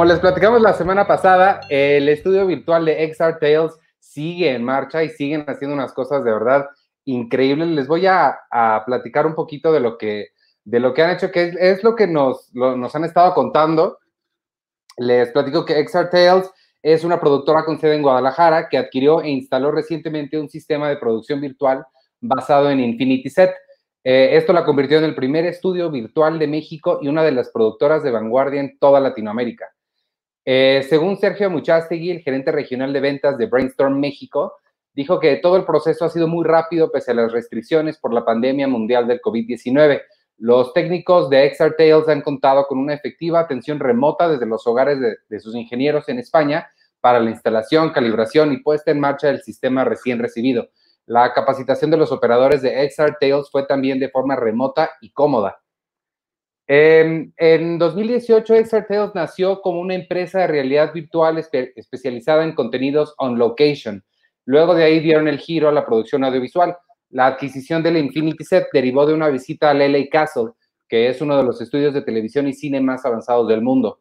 Como les platicamos la semana pasada, el estudio virtual de XR Tales sigue en marcha y siguen haciendo unas cosas de verdad increíbles. Les voy a, platicar un poquito de lo que, de lo que han hecho, que es, lo que nos, nos han estado contando. Les platico que XR Tales es una productora con sede en Guadalajara que adquirió e instaló recientemente un sistema de producción virtual basado en Infinity Set. Eh, esto la convirtió en el primer estudio virtual de México y una de las productoras de vanguardia en toda Latinoamérica. Eh, según Sergio Muchastegui, el gerente regional de ventas de Brainstorm México, dijo que todo el proceso ha sido muy rápido pese a las restricciones por la pandemia mundial del COVID-19. Los técnicos de XR han contado con una efectiva atención remota desde los hogares de, sus ingenieros en España para la instalación, calibración y puesta en marcha del sistema recién recibido. La capacitación de los operadores de XR fue también de forma remota y cómoda. En, en 2018, XR Tales nació como una empresa de realidad virtual especializada en contenidos on location. Luego de ahí dieron el giro a la producción audiovisual. La adquisición del Infinity Set derivó de una visita al LA Castle, que es uno de los estudios de televisión y cine más avanzados del mundo.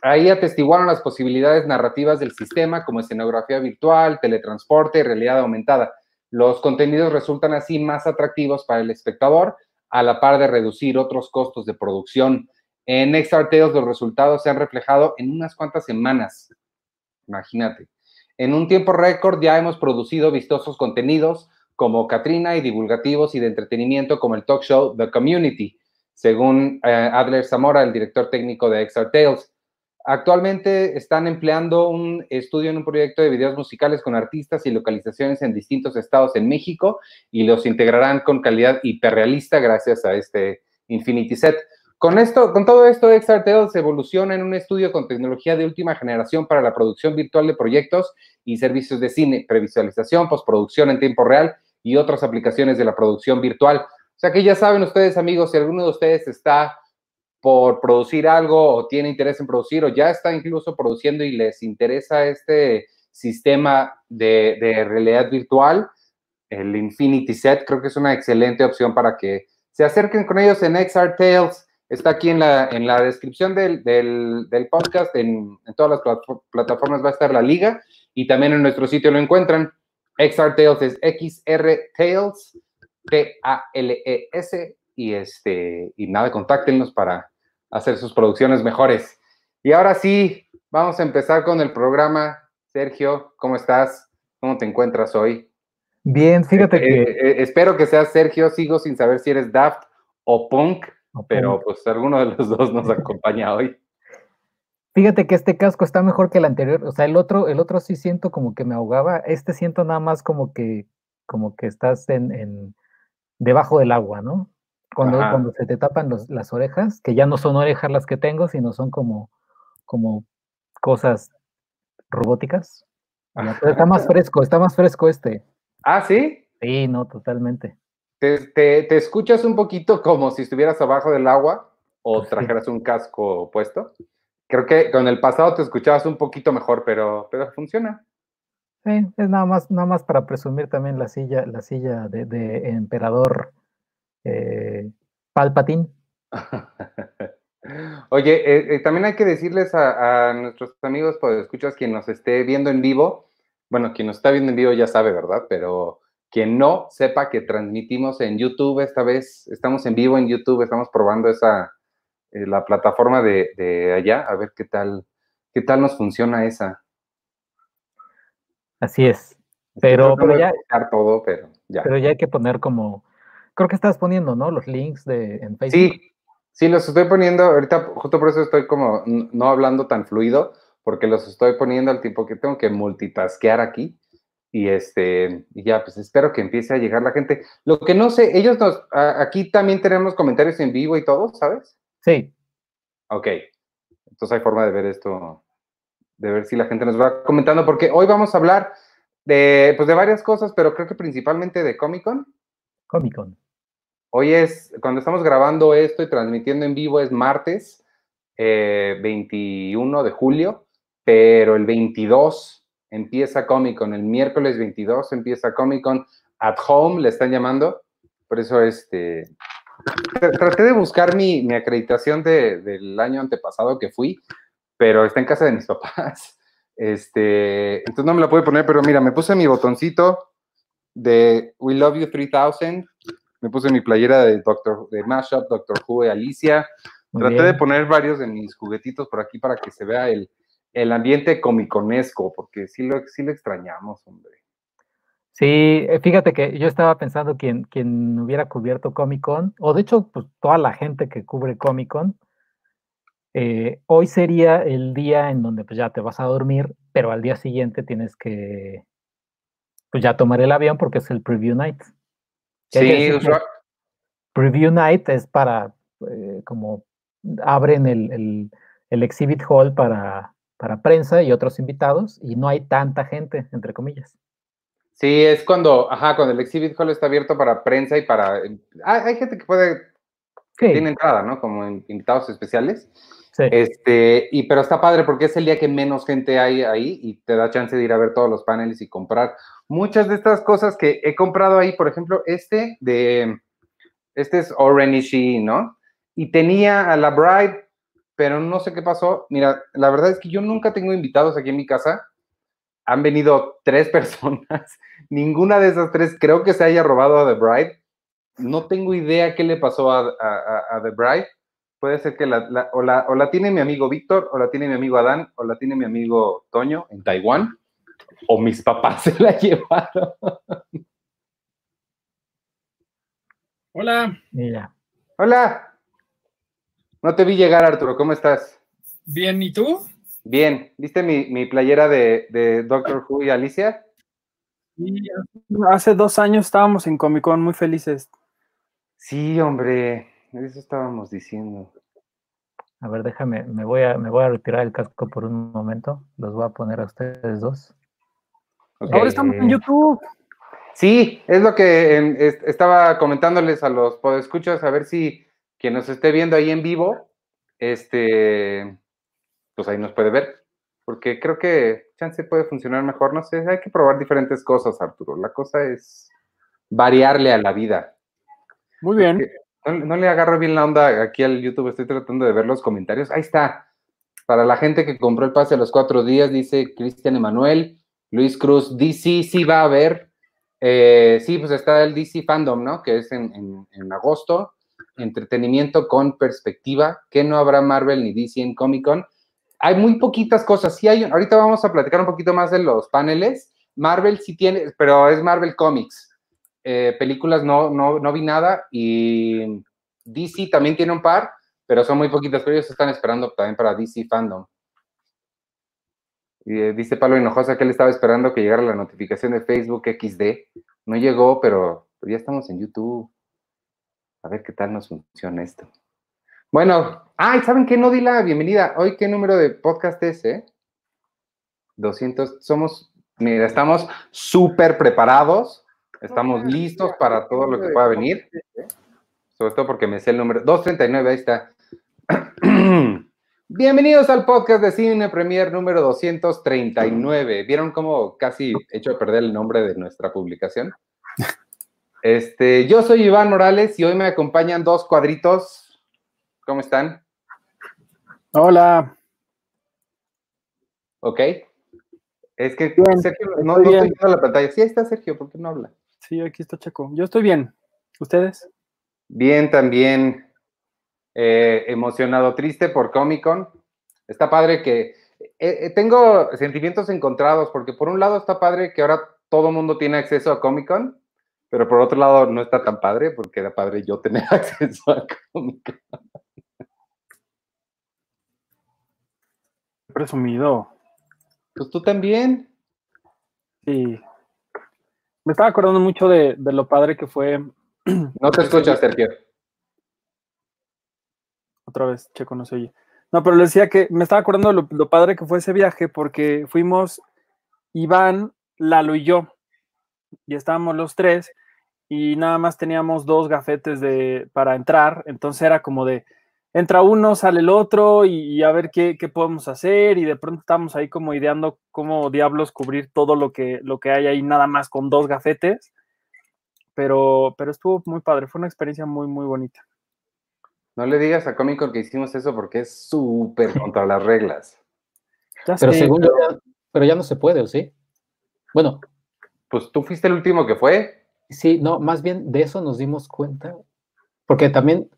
Ahí atestiguaron las posibilidades narrativas del sistema, como escenografía virtual, teletransporte y realidad aumentada. Los contenidos resultan así más atractivos para el espectador, a la par de reducir otros costos de producción. En XR Tales los resultados se han reflejado en unas cuantas semanas. Imagínate. En un tiempo récord ya hemos producido vistosos contenidos como Katrina y divulgativos y de entretenimiento como el talk show The Community, según eh, Adler Zamora, el director técnico de XR Tales. Actualmente están empleando un estudio en un proyecto de videos musicales con artistas y localizaciones en distintos estados en México y los integrarán con calidad hiperrealista gracias a este Infinity Set. Con esto, con todo esto, XR se evoluciona en un estudio con tecnología de última generación para la producción virtual de proyectos y servicios de cine, previsualización, postproducción en tiempo real y otras aplicaciones de la producción virtual. O sea que ya saben ustedes, amigos, si alguno de ustedes está por producir algo o tiene interés en producir o ya está incluso produciendo y les interesa este sistema de, realidad virtual, el Infinity Set, creo que es una excelente opción para que se acerquen con ellos en XR Tales. Está aquí en la, en la descripción del, podcast, en, todas las plataformas va a estar la liga y también en nuestro sitio lo encuentran. XR Tales es XR Tales, T-A-L-E-S, y, este, y nada, contáctenos para hacer sus producciones mejores. Y ahora sí, vamos a empezar con el programa. Sergio, ¿cómo estás? ¿Cómo te encuentras hoy? Bien, fíjate eh, que... Eh, eh, espero que seas Sergio, sigo sin saber si eres Daft o Punk, pero pues alguno de los dos nos acompaña hoy. Fíjate que este casco está mejor que el anterior, o sea, el otro, el otro sí siento como que me ahogaba, este siento nada más como que, como que estás en, en debajo del agua, ¿no? Cuando, cuando se te tapan las orejas, que ya no son orejas las que tengo, sino son como, como cosas robóticas. está más fresco, está más fresco este. ¿Ah, sí? Sí, no, totalmente. ¿Te, te, escuchas un poquito como si estuvieras abajo del agua o pues trajeras un casco puesto? Creo que con el pasado te escuchabas un poquito mejor, pero, pero funciona. Sí, es nada más, nada más para presumir también la silla, la silla de, de emperador eh, Palpatín. Oye, eh, eh, también hay que decirles a, nuestros amigos, pues escuchas, quien nos esté viendo en vivo, bueno, quien nos está viendo en vivo ya sabe, ¿verdad? Pero quien no sepa que transmitimos en YouTube esta vez, estamos en vivo en YouTube, estamos probando esa, la plataforma de, allá, a ver qué tal, qué tal nos funciona esa. Así es. Pero, pero ya, todo, pero ya. Pero ya hay que poner como creo que estás poniendo, ¿no? Los links de, en Facebook. Sí, sí, los estoy poniendo, ahorita justo por eso estoy como no hablando tan fluido, porque los estoy poniendo al tipo que tengo que multitasquear aquí. Y este, y ya, pues espero que empiece a llegar la gente. Lo que no sé, ellos nos, aquí también tenemos comentarios en vivo y todo, ¿sabes? Sí. Ok. Entonces hay forma de ver esto, de ver si la gente nos va comentando, porque hoy vamos a hablar de, pues de varias cosas, pero creo que principalmente de Comic Con. Comic Con. Hoy es, cuando estamos grabando esto y transmitiendo en vivo, es martes 21 eh, de julio, pero el 22 empieza Comic Con, el miércoles 22 empieza Comic Con at home, le están llamando. Por eso, este, traté de buscar mi, acreditación del año antepasado que fui, pero está en casa de mis papás. Este, entonces no me la pude poner, pero mira, me puse mi botoncito de We Love You 3000, me puse mi playera de Doctor, de Mashup, Doctor Who y Alicia. Traté de poner varios de mis juguetitos por aquí para que se vea el, el ambiente comiconesco, porque sí lo, sí lo extrañamos, hombre. Sí, eh, fíjate que yo estaba pensando quien, quien hubiera cubierto Comic Con, o de hecho, pues toda la gente que cubre Comic Con, eh, hoy sería el día en donde pues ya te vas a dormir, pero al día siguiente tienes que pues ya tomar el avión porque es el preview night. Sí, preview night es para eh, como abren el, el, exhibit hall para, para prensa y otros invitados y no hay tanta gente, entre comillas. Sí, es cuando, ajá, cuando el exhibit hall está abierto para prensa y para... Hay, gente que puede... Tiene entrada, ¿no? Como invitados especiales. Sí. Este, y pero está padre porque es el día que menos gente hay ahí y te da chance de ir a ver todos los paneles y comprar muchas de estas cosas que he comprado ahí, por ejemplo, este de, este es Orenishi, ¿no? Y tenía a la Bride, pero no sé qué pasó. Mira, la verdad es que yo nunca tengo invitados aquí en mi casa. Han venido tres personas. Ninguna de esas tres creo que se haya robado a The Bride. No tengo idea qué le pasó a, a, The Bride. Puede ser que la, o, la, o la tiene mi amigo Víctor, o la tiene mi amigo Adán, o la tiene mi amigo Toño en Taiwán o mis papás se la llevaron. Hola. Mira. Hola. No te vi llegar, Arturo. ¿Cómo estás? Bien, ¿y tú? Bien. ¿Viste mi, playera de, Doctor Who y Alicia? Sí, hace dos años estábamos en Comic Con muy felices. Sí, hombre. Eso estábamos diciendo. A ver, déjame, me voy a, me voy a retirar el casco por un momento. Los voy a poner a ustedes dos. Ahora estamos en YouTube. Sí, es lo que estaba comentándoles a los podescuchos, a ver si quien nos esté viendo ahí en vivo, este, pues ahí nos puede ver, porque creo que chance puede funcionar mejor, no sé, hay que probar diferentes cosas, Arturo. La cosa es variarle a la vida. Muy bien. No, le agarro bien la onda aquí al YouTube, estoy tratando de ver los comentarios. Ahí está. Para la gente que compró el pase a los cuatro días, dice Cristian Emanuel, Luis Cruz, DC sí va a haber. Eh, sí, pues está el DC Fandom, ¿no? Que es en, agosto. Entretenimiento con perspectiva. Que no habrá Marvel ni DC en Comic Con. Hay muy poquitas cosas. Sí hay, ahorita vamos a platicar un poquito más de los paneles. Marvel sí tiene, pero es Marvel Comics. Eh, películas no, no, no vi nada. Y DC también tiene un par, pero son muy poquitas. Pero ellos están esperando también para DC Fandom. Eh, dice Pablo Hinojosa que él estaba esperando que llegara la notificación de Facebook XD. No llegó, pero ya estamos en YouTube. A ver qué tal nos funciona esto. Bueno, ay, ¿saben qué? No di la bienvenida. Hoy, ¿qué número de podcast es, eh? 200. Somos, mira, estamos súper preparados. Estamos listos para todo lo que pueda venir. Sobre todo porque me sé el número. 239, ahí está. Bienvenidos al podcast de Cine Premier número 239. ¿Vieron cómo casi he hecho a perder el nombre de nuestra publicación? Este, yo soy Iván Morales y hoy me acompañan dos cuadritos. ¿Cómo están? Hola. Ok. Es que Sergio, no, estoy viendo la pantalla. Sí, está Sergio, ¿por qué no habla? Sí, aquí está Checo. Yo estoy bien. ¿Ustedes? Bien, también. Eh, emocionado, triste por Comic Con. Está padre que eh, eh, tengo sentimientos encontrados porque por un lado está padre que ahora todo mundo tiene acceso a Comic Con, pero por otro lado no está tan padre porque era padre yo tener acceso a Comic Con. Presumido. Pues tú también. Sí. Me estaba acordando mucho de, de lo padre que fue. No te escuchas, Sergio. Otra vez, Checo no se oye. No, pero le decía que me estaba acordando de lo, padre que fue ese viaje porque fuimos Iván, Lalo y yo. Y estábamos los tres y nada más teníamos dos gafetes de, para entrar. Entonces era como de, entra uno, sale el otro y, a ver qué, podemos hacer. Y de pronto estábamos ahí como ideando cómo diablos cubrir todo lo que, lo que hay ahí nada más con dos gafetes. Pero, pero estuvo muy padre, fue una experiencia muy, muy bonita. No le digas a Comic Con que hicimos eso porque es súper contra las reglas. Ya Pero sé, yo, pero- ya- pero ya no se puede, ¿o sí? Bueno, Pues tú fuiste el último que fue. sí, no, más bien de eso nos dimos cuenta. Porque también,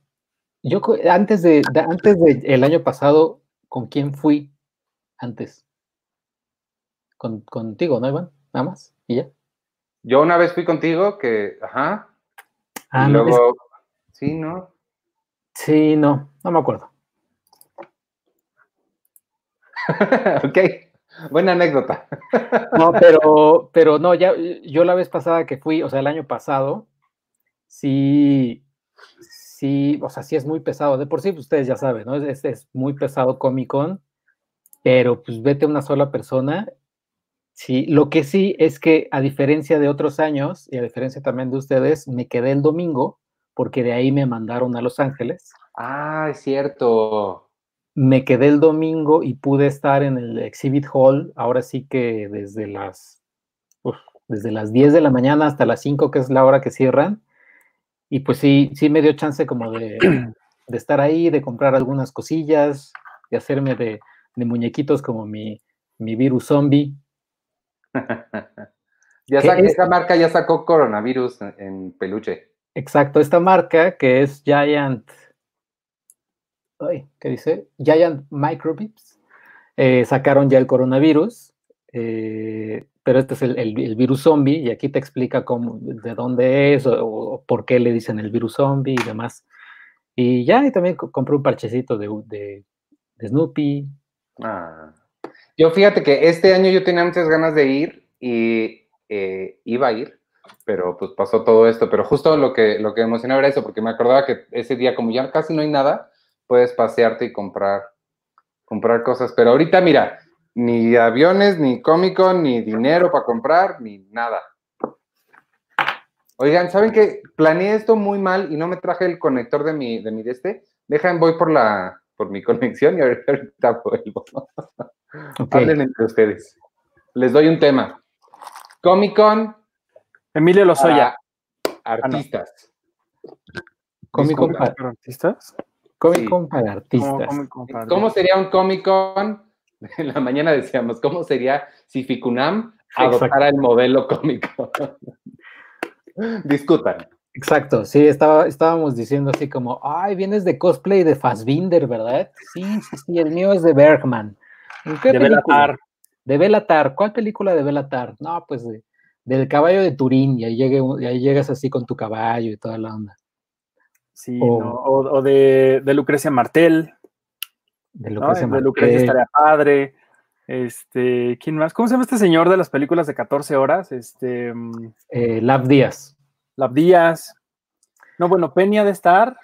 yo antes de, de- antes del el año pasado, ¿con quién fui antes? Con, contigo, ¿no, Iván? Nada más. Y ya. Yo una vez fui contigo que, ajá. Ah, y no, es- luego, sí, ¿no? sí, no, no me acuerdo. ok, buena anécdota. No, pero, pero no, ya, yo la vez pasada que fui, o sea, el año pasado, sí, sí, o sea, sí es muy pesado. De por sí, pues, ustedes ya saben, ¿no? Es, es muy pesado Comic Con, pero pues vete una sola persona. Sí, lo que sí es que a diferencia de otros años, y a diferencia también de ustedes, me quedé el domingo, porque de ahí me mandaron a Los Ángeles. Ah, es cierto. me quedé el domingo y pude estar en el Exhibit Hall, ahora sí que desde las, uf, desde las 10 de la mañana hasta las 5, que es la hora que cierran. Y pues sí, sí me dio chance como de, de estar ahí, de comprar algunas cosillas, de hacerme de, de muñequitos como mi, mi virus zombie. Ya ¿Qué sa- es? esa marca ya sacó coronavirus en, en peluche. Exacto, esta marca que es Giant, ay, ¿qué dice? Giant Microbips, eh, sacaron ya el coronavirus, eh, pero este es el, virus zombie y aquí te explica cómo, de dónde es o, por qué le dicen el virus zombie y demás. Y ya, y también co- compré un parchecito de, de- de Snoopy. Ah. Yo fíjate que este año yo tenía muchas ganas de ir y eh, iba a ir, pero pues pasó todo esto. Pero justo lo que, lo que emocionaba era eso, porque me acordaba que ese día, como ya casi no hay nada, puedes pasearte y comprar, comprar cosas. Pero ahorita, mira, ni aviones, ni Comic Con, ni dinero para comprar, ni nada. Oigan, ¿saben qué? Planeé esto muy mal y no me traje el conector de mi, de mi de este. Dejan, voy por la, por mi conexión y ahorita, vuelvo. Ok, Hablen entre ustedes. Les doy un tema. Comic Con Emilio Lozoya. artistas. Comic Con para, ¿Para artistas? Comic. Con para ¿Cómo- artistas. cómo- sería un Comic Con? En la mañana decíamos, ¿cómo sería si Ficunam adoptara Exacto. el modelo Comic Con? Discutan. Exacto, sí, estaba, estábamos diciendo así como, ay, vienes de cosplay de Fassbinder, ¿verdad? Sí, sí, sí, el mío es de Bergman. ¿En qué De película? Belatar. De Belatar. ¿Cuál película de Belatar? No, pues de- del caballo de Turín, y ahí, llegue y ahí llegas así con tu caballo y toda la onda. Sí, O- no, o, o de, de Lucrecia Martel. De ¿no? Lucrecia de Lucrecia estaría padre. Este, ¿quién más? ¿Cómo se llama este señor de las películas de 14 horas? Este, mm, eh, Lav Díaz. Lab Díaz. No, bueno, Peña de estar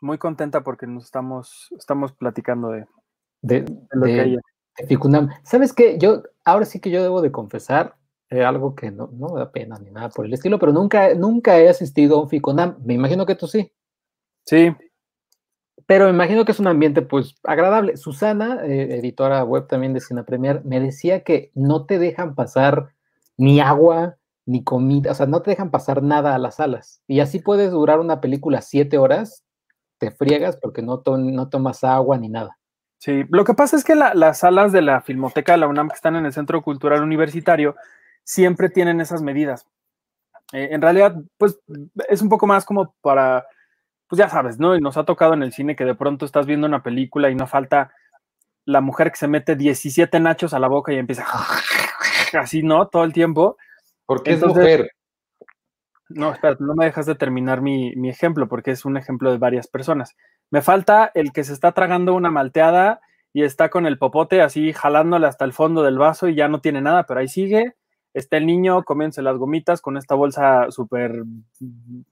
muy contenta porque nos estamos, estamos platicando de, De, de lo de- que. ¿Sabes qué? Yo, ahora sí que yo debo de confesar eh, algo que no, no me da pena ni nada por el estilo, pero nunca, nunca he asistido a un Ficunam. Me imagino que tú sí. Sí, pero me imagino que es un ambiente pues agradable. Susana, eh, editora web también de Cine Premier, me decía que no te dejan pasar ni agua ni comida, o sea, no te dejan pasar nada a las salas. Y así puedes durar una película siete horas, te friegas porque no, to- no tomas agua ni nada. sí. Lo que pasa es que la- las salas de la Filmoteca de la UNAM que están en el Centro Cultural Universitario siempre tienen esas medidas. Eh, en realidad, pues es un poco más como para, pues ya sabes, ¿no? Y nos ha tocado en el cine que de pronto estás viendo una película y no falta la mujer que se mete 17 nachos a la boca y empieza así, ¿no? Todo el tiempo. Porque es Entonces- mujer. No, espera, no me dejas de terminar mi, mi ejemplo, porque es un ejemplo de varias personas. Me falta el que se está tragando una malteada y está con el popote así jalándole hasta el fondo del vaso y ya no tiene nada, pero ahí sigue. Está el niño comiéndose las gomitas con esta bolsa súper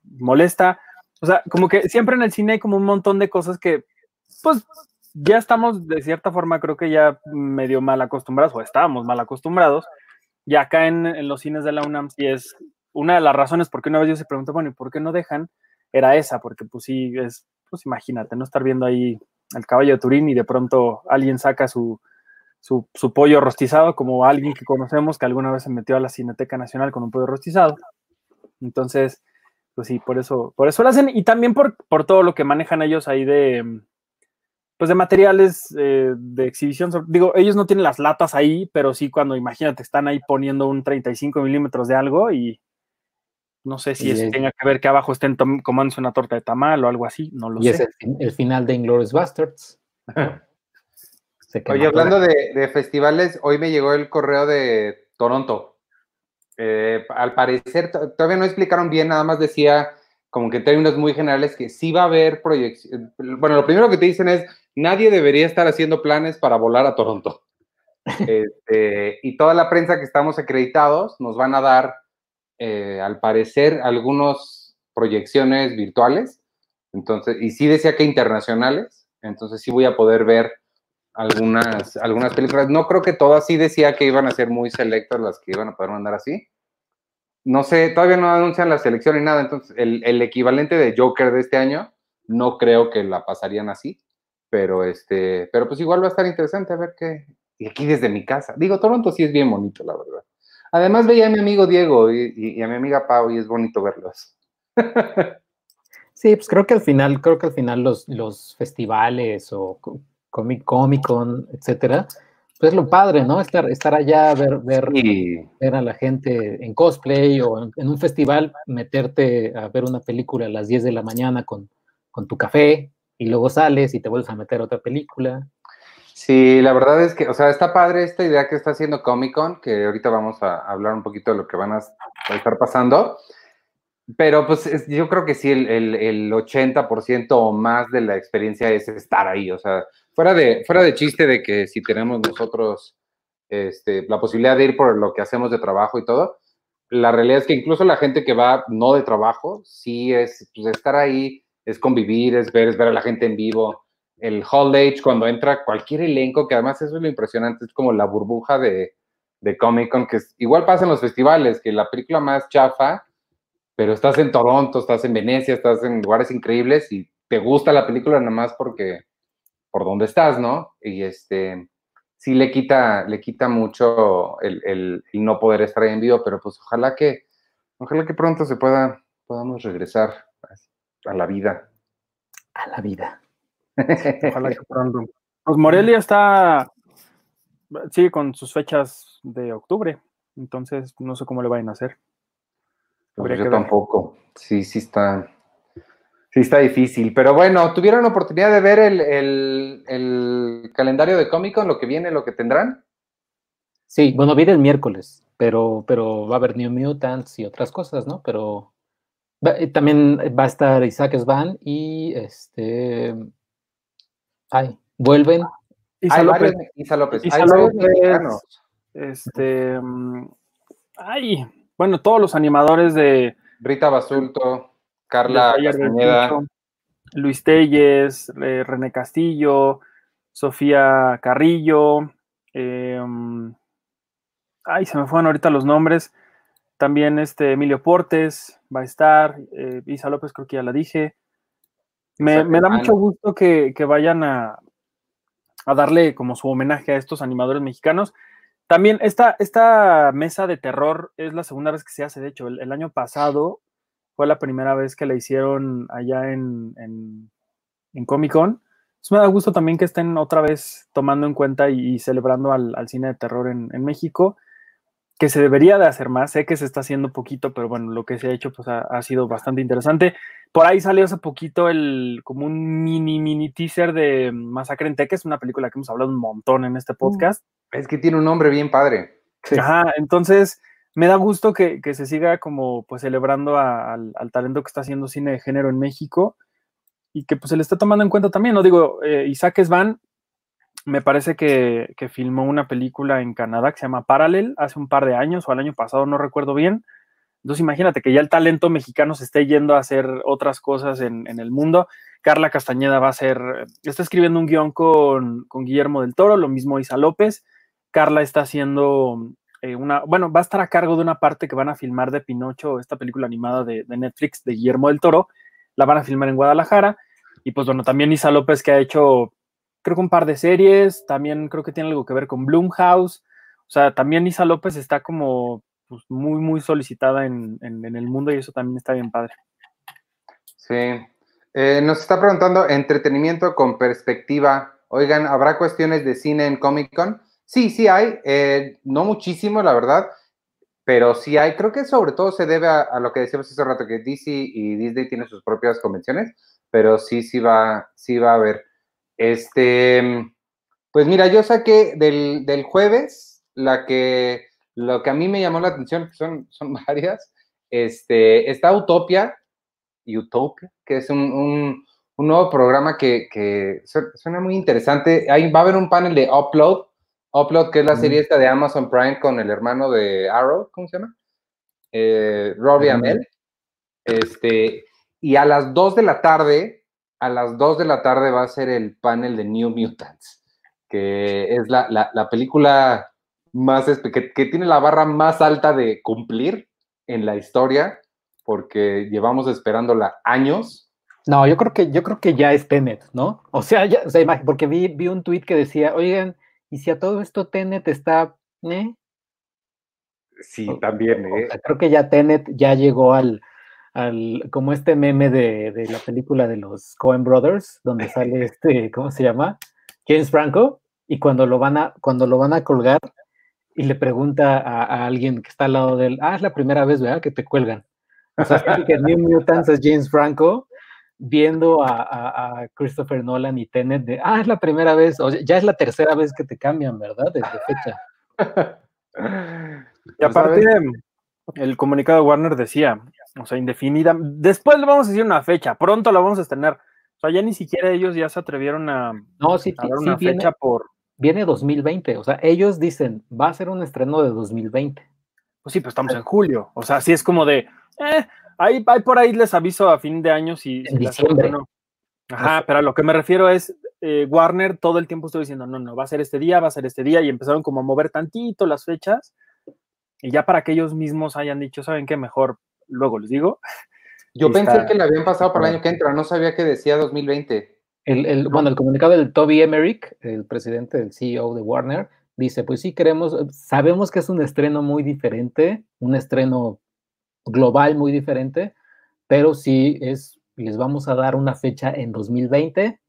molesta. O sea, como que siempre en el cine hay como un montón de cosas que, pues, ya estamos de cierta forma, creo que ya medio mal acostumbrados, o estábamos mal acostumbrados. Y acá en, los cines de la UNAM sí es una de las razones por qué una vez yo se preguntó, bueno, ¿y por qué no dejan? Era esa, porque pues sí, es, pues imagínate, no estar viendo ahí el caballo de Turín y de pronto alguien saca su, su pollo rostizado, como alguien que conocemos que alguna vez se metió a la Cineteca Nacional con un pollo rostizado. Entonces, pues sí, por eso, por eso lo hacen y también por, por todo lo que manejan ellos ahí de, pues de materiales eh, de exhibición. Digo, ellos no tienen las latas ahí, pero sí cuando imagínate, están ahí poniendo un 35 milímetros de algo y no sé si es, tenga que ver que abajo estén comándose una torta de tamal o algo así, no lo sé. Y es el, final de Inglourious Bastards. Oye, hablando de, festivales, hoy me llegó el correo de Toronto. Eh, al parecer, todavía no explicaron bien, nada más decía como que en términos muy generales que sí va a haber proyección. Bueno, lo primero que te dicen es, nadie debería estar haciendo planes para volar a Toronto. Este, y toda la prensa que estamos acreditados nos van a dar, eh, al parecer, algunas proyecciones virtuales. Entonces, y sí decía que internacionales. Entonces sí voy a poder ver algunas, algunas películas. No creo que todas, sí decía que iban a ser muy selectas las que iban a poder mandar así. No sé, todavía no anuncian la selección ni nada, entonces el, el equivalente de Joker de este año, no creo que la pasarían así pero este, pero pues igual va a estar interesante a ver qué. Y aquí desde mi casa. Digo, Toronto sí es bien bonito, la verdad. Además veía a mi amigo Diego y, a mi amiga Pau y es bonito verlos. sí, pues creo que al final, creo que al final los, los festivales o Comic, Comic Con, etcétera, pues es lo padre, ¿no? Estar, estar allá, ver, ver, ver a la gente en cosplay o en, un festival, meterte a ver una película a las 10 de la mañana con, con tu café, y luego sales y te vuelves a meter a otra película. Sí, la verdad es que, o sea, está padre esta idea que está haciendo Comic Con, que ahorita vamos a hablar un poquito de lo que van a, estar pasando. Pero pues yo creo que sí, el, el, el 80% o más de la experiencia es estar ahí. O sea, fuera de, fuera de chiste de que si tenemos nosotros este, la posibilidad de ir por lo que hacemos de trabajo y todo, la realidad es que incluso la gente que va no de trabajo, sí es pues, estar ahí es convivir, es ver, es ver a la gente en vivo. El Hall Age, cuando entra cualquier elenco, que además eso es lo impresionante, es como la burbuja de, de Comic Con, que igual pasa en los festivales, que la película más chafa, pero estás en Toronto, estás en Venecia, estás en lugares increíbles y te gusta la película nada más porque, por donde estás, ¿no? Y este, sí le quita, le quita mucho el, el, no poder estar ahí en vivo, pero pues ojalá que, ojalá que pronto se pueda, podamos regresar a la vida. A la vida. Ojalá que pronto. Pues Morelia está, sigue con sus fechas de octubre, entonces no sé cómo le vayan a hacer. Pues yo tampoco. Sí, sí está. Sí, está difícil. Pero bueno, ¿tuvieron oportunidad de ver el, calendario de Comic Con, lo que viene, lo que tendrán? Sí, bueno, viene el miércoles, pero, pero va a haber New Mutants y otras cosas, ¿no? Pero eh, también va a estar Isaac Svan y este. Ay, vuelven. Isa López. Isa López. Isa López. Este. Mm, ay, bueno, todos los animadores de. Rita Basulto, Carla Castañeda. Luis Telles, eh, René Castillo, Sofía Carrillo. Eh, mm, ay, se me fueron ahorita los nombres. También este Emilio Portes va a estar, eh, Isa López creo que ya la dije. Me, da mucho gusto que, vayan a, darle como su homenaje a estos animadores mexicanos. También esta, esta mesa de terror es la segunda vez que se hace, de hecho, el, año pasado fue la primera vez que la hicieron allá en, en, Comic Con. me da gusto también que estén otra vez tomando en cuenta y, celebrando al, cine de terror en, en México que se debería de hacer más. Sé que se está haciendo poquito, pero bueno, lo que se ha hecho pues ha, sido bastante interesante. Por ahí salió hace poquito el como un mini mini teaser de Masacre en Teques, una película que hemos hablado un montón en este mm. podcast. Es que tiene un nombre bien padre. Ajá, entonces me da gusto que, se siga como pues celebrando al, talento que está haciendo cine de género en México y que pues se le está tomando en cuenta también, ¿no? Digo, eh, Isaac Svan me parece que, filmó una película en Canadá que se llama Parallel hace un par de años o el año pasado, no recuerdo bien. Entonces imagínate que ya el talento mexicano se esté yendo a hacer otras cosas en, el mundo. Carla Castañeda va a ser, está escribiendo un guion con, Guillermo del Toro, lo mismo Isa López. Carla está haciendo eh, una, bueno, va a estar a cargo de una parte que van a filmar de Pinocho, esta película animada de, Netflix de Guillermo del Toro. La van a filmar en Guadalajara. Y pues bueno, también Isa López que ha hecho creo que un par de series, también creo que tiene algo que ver con Bloomhouse, o sea, también Isa López está como pues, muy, muy solicitada en, el mundo y eso también está bien padre. Sí. Eh, nos está preguntando entretenimiento con perspectiva. Oigan, ¿habrá cuestiones de cine en Comic Con? Sí, sí hay. Eh, no muchísimo, la verdad, pero sí hay. Creo que sobre todo se debe a, lo que decíamos hace rato, que DC y Disney tienen sus propias convenciones, pero sí, sí va, sí va a haber. Este, pues mira, yo saqué del, del jueves la que, lo que a mí me llamó la atención, son, son varias. Este, está Utopia, Utopia, que es un, un, un nuevo programa que, que, suena muy interesante. Ahí va a haber un panel de Upload, Upload, que es la mm. serie esta de Amazon Prime con el hermano de Arrow, ¿cómo se llama? Eh, Robbie mm. Amell. Este, y a las 2 de la tarde, a las 2 de la tarde va a ser el panel de New Mutants, que es la, la, la película más, que, que tiene la barra más alta de cumplir en la historia porque llevamos esperándola años. No, yo creo que, yo creo que ya es Tenet, ¿no? O sea, ya, o sea porque vi, vi un tweet que decía, oigan, ¿y si a todo esto Tenet está... Eh? Sí, también, ¿eh? O sea, creo que ya Tenet ya llegó al, al como este meme de, de, la película de los Coen Brothers, donde sale este, ¿cómo se llama? James Franco, y cuando lo van a, cuando lo van a colgar, y le pregunta a, a, alguien que está al lado de él, ah, es la primera vez, ¿verdad? Que te cuelgan. O sea, que New Mutants es James Franco viendo a, a, a, Christopher Nolan y Tenet de, ah, es la primera vez, o ya es la tercera vez que te cambian, ¿verdad? Desde fecha. Y aparte, el comunicado de Warner decía, o sea, indefinida, después le vamos a decir una fecha, pronto la vamos a tener. O sea, ya ni siquiera ellos ya se atrevieron a, no, sí, a dar sí, una viene, fecha por... Viene 2020, o sea, ellos dicen, va a ser un estreno de 2020. Pues sí, pues estamos en julio, o sea, sí es como de, eh, ahí, ahí, por ahí les aviso a fin de año si, en si diciembre. no. Ajá, pero a lo que me refiero es, eh, Warner todo el tiempo estoy diciendo, no, no, va a ser este día, va a ser este día, y empezaron como a mover tantito las fechas, y ya para que ellos mismos hayan dicho, ¿saben qué? Mejor, luego les digo. Yo pensé está... que le habían pasado para el año que entra, no sabía que decía 2020. El, el, bueno, el comunicado del Toby Emmerich, el presidente, el CEO de Warner, dice, pues sí queremos, sabemos que es un estreno muy diferente, un estreno global muy diferente, pero sí es, les vamos a dar una fecha en 2020,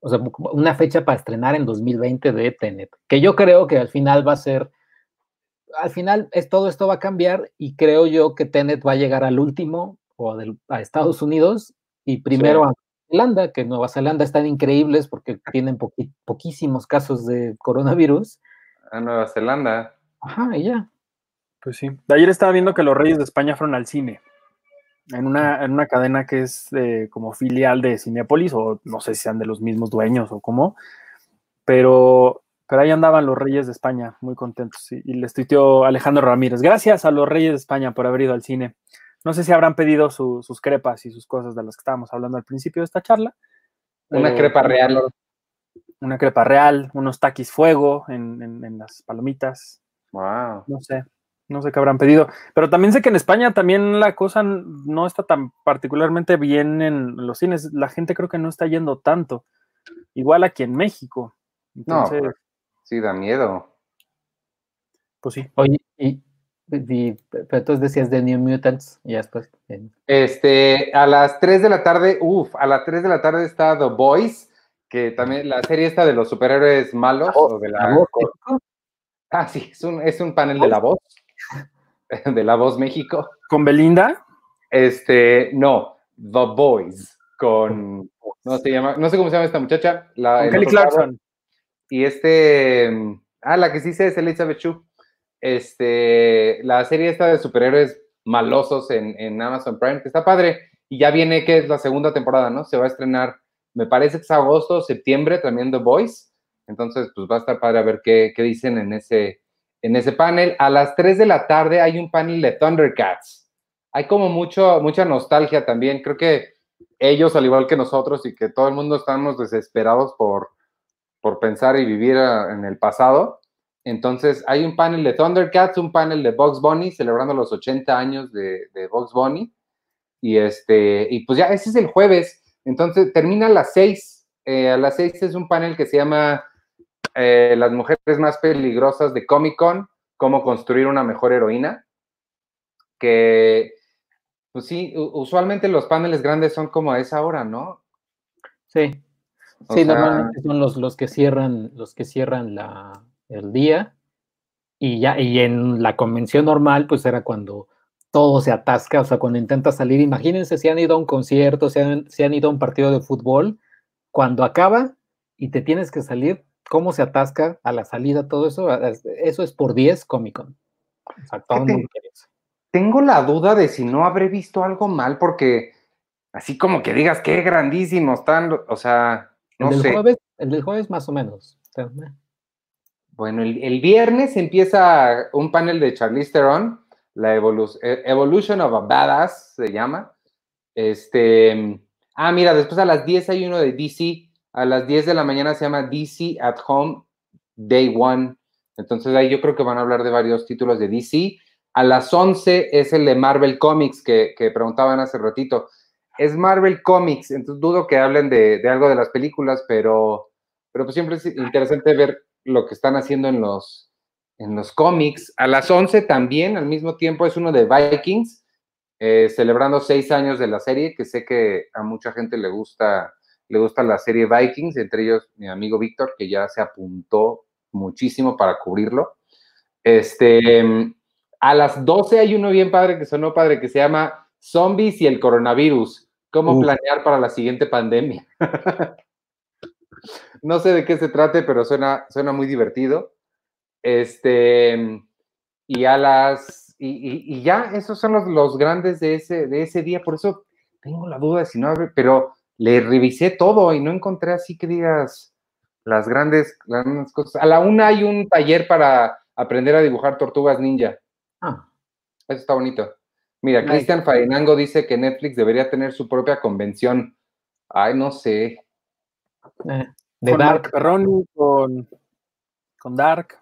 o sea, una fecha para estrenar en 2020 de Tenet, que yo creo que al final va a ser, al final es, todo esto va a cambiar y creo yo que Tenet va a llegar al último o del, a Estados Unidos y primero sí. a Zelanda, que Nueva Zelanda están increíbles porque tienen poqui, poquísimos casos de coronavirus. A Nueva Zelanda. Ajá, y ya. Pues sí. De ayer estaba viendo que los Reyes de España fueron al cine. En una, en una cadena que es eh, como filial de Cinepolis, o no sé si sean de los mismos dueños o cómo, pero, pero ahí andaban los Reyes de España, muy contentos. Y, y les tuiteó Alejandro Ramírez. Gracias a los Reyes de España por haber ido al cine. No sé si habrán pedido su, sus crepas y sus cosas de las que estábamos hablando al principio de esta charla. Una eh, crepa real. Una crepa real, unos taquis fuego en, en, en las palomitas. Wow. No sé, no sé qué habrán pedido. Pero también sé que en España también la cosa no está tan particularmente bien en los cines. La gente creo que no está yendo tanto. Igual aquí en México. Entonces, no, sí, da miedo. Pues sí. Oye, y, y pero entonces decías de New Mutants, y después. Este, a las 3 de la tarde, uff, a las 3 de la tarde está The Boys, que también la serie esta de los superhéroes malos. Oh, o de la, la Ah, sí, es un, es un panel de la voz. de La Voz México. ¿Con Belinda? Este, no, The Boys, con, no se llama, no sé cómo se llama esta muchacha. La, Kelly Clarkson. Y este, ah, la que sí sé es Elizabeth Chu. Este, la serie esta de superhéroes malosos en, en Amazon Prime, que está padre. Y ya viene que es la segunda temporada, ¿no? Se va a estrenar, me parece que es agosto, septiembre, también The Voice. Entonces, pues va a estar padre a ver qué, qué dicen en ese, en ese panel. A las 3 de la tarde hay un panel de Thundercats. Hay como mucho, mucha nostalgia también. Creo que ellos, al igual que nosotros y que todo el mundo estamos desesperados por, por pensar y vivir en el pasado. Entonces hay un panel de Thundercats, un panel de Bugs Bunny celebrando los 80 años de, de Bugs Bunny. Y, este, y pues ya, ese es el jueves. Entonces termina a las 6. Eh, a las 6 es un panel que se llama eh, las mujeres más peligrosas de Comic Con, cómo construir una mejor heroína, que, pues sí, usualmente los paneles grandes son como a esa hora, ¿no? Sí. sí, normalmente son los, los que cierran, los que cierran la, el día. Y ya, y en la convención normal, pues era cuando todo se atasca, o sea, cuando intentas salir, imagínense si han ido a un concierto, si han, si han ido a un partido de fútbol, cuando acaba y te tienes que salir, cómo se atasca a la salida todo eso, eso es por 10 Comic Con. O sea, todo mundo. Tengo la duda de si no habré visto algo mal, porque así como que digas qué grandísimo están, o sea, no el del sé. Jueves, el del jueves más o menos. Bueno, el, el, viernes empieza un panel de Charlize Theron, la Evolu e, Evolution of a Badass se llama. Este, ah, mira, después a las 10 hay uno de DC, a las 10 de la mañana se llama DC at Home Day One. Entonces ahí yo creo que van a hablar de varios títulos de DC. A las 11 es el de Marvel Comics que, que preguntaban hace ratito. Es Marvel Comics, entonces dudo que hablen de, de, algo de las películas, pero, pero pues siempre es interesante ver lo que están haciendo en los, en los cómics. A las 11 también, al mismo tiempo, es uno de Vikings, eh, celebrando seis años de la serie, que sé que a mucha gente le gusta, le gusta la serie Vikings, entre ellos mi amigo Víctor, que ya se apuntó muchísimo para cubrirlo. Este, a las 12 hay uno bien padre que sonó padre, que se llama Zombies y el coronavirus. ¿Cómo planear para la siguiente pandemia? no sé de qué se trate, pero suena, suena muy divertido. Este, y a las, y, y, y ya, esos son los, los, grandes de ese, de ese día, por eso tengo la duda de si no pero le revisé todo y no encontré así que digas las grandes, grandes cosas. A la una hay un taller para aprender a dibujar tortugas ninja. Ah. Eso está bonito. Mira, nice. Cristian Farinango dice que Netflix debería tener su propia convención. Ay, no sé. Eh, de con Dark. Ronnie, con, con Dark.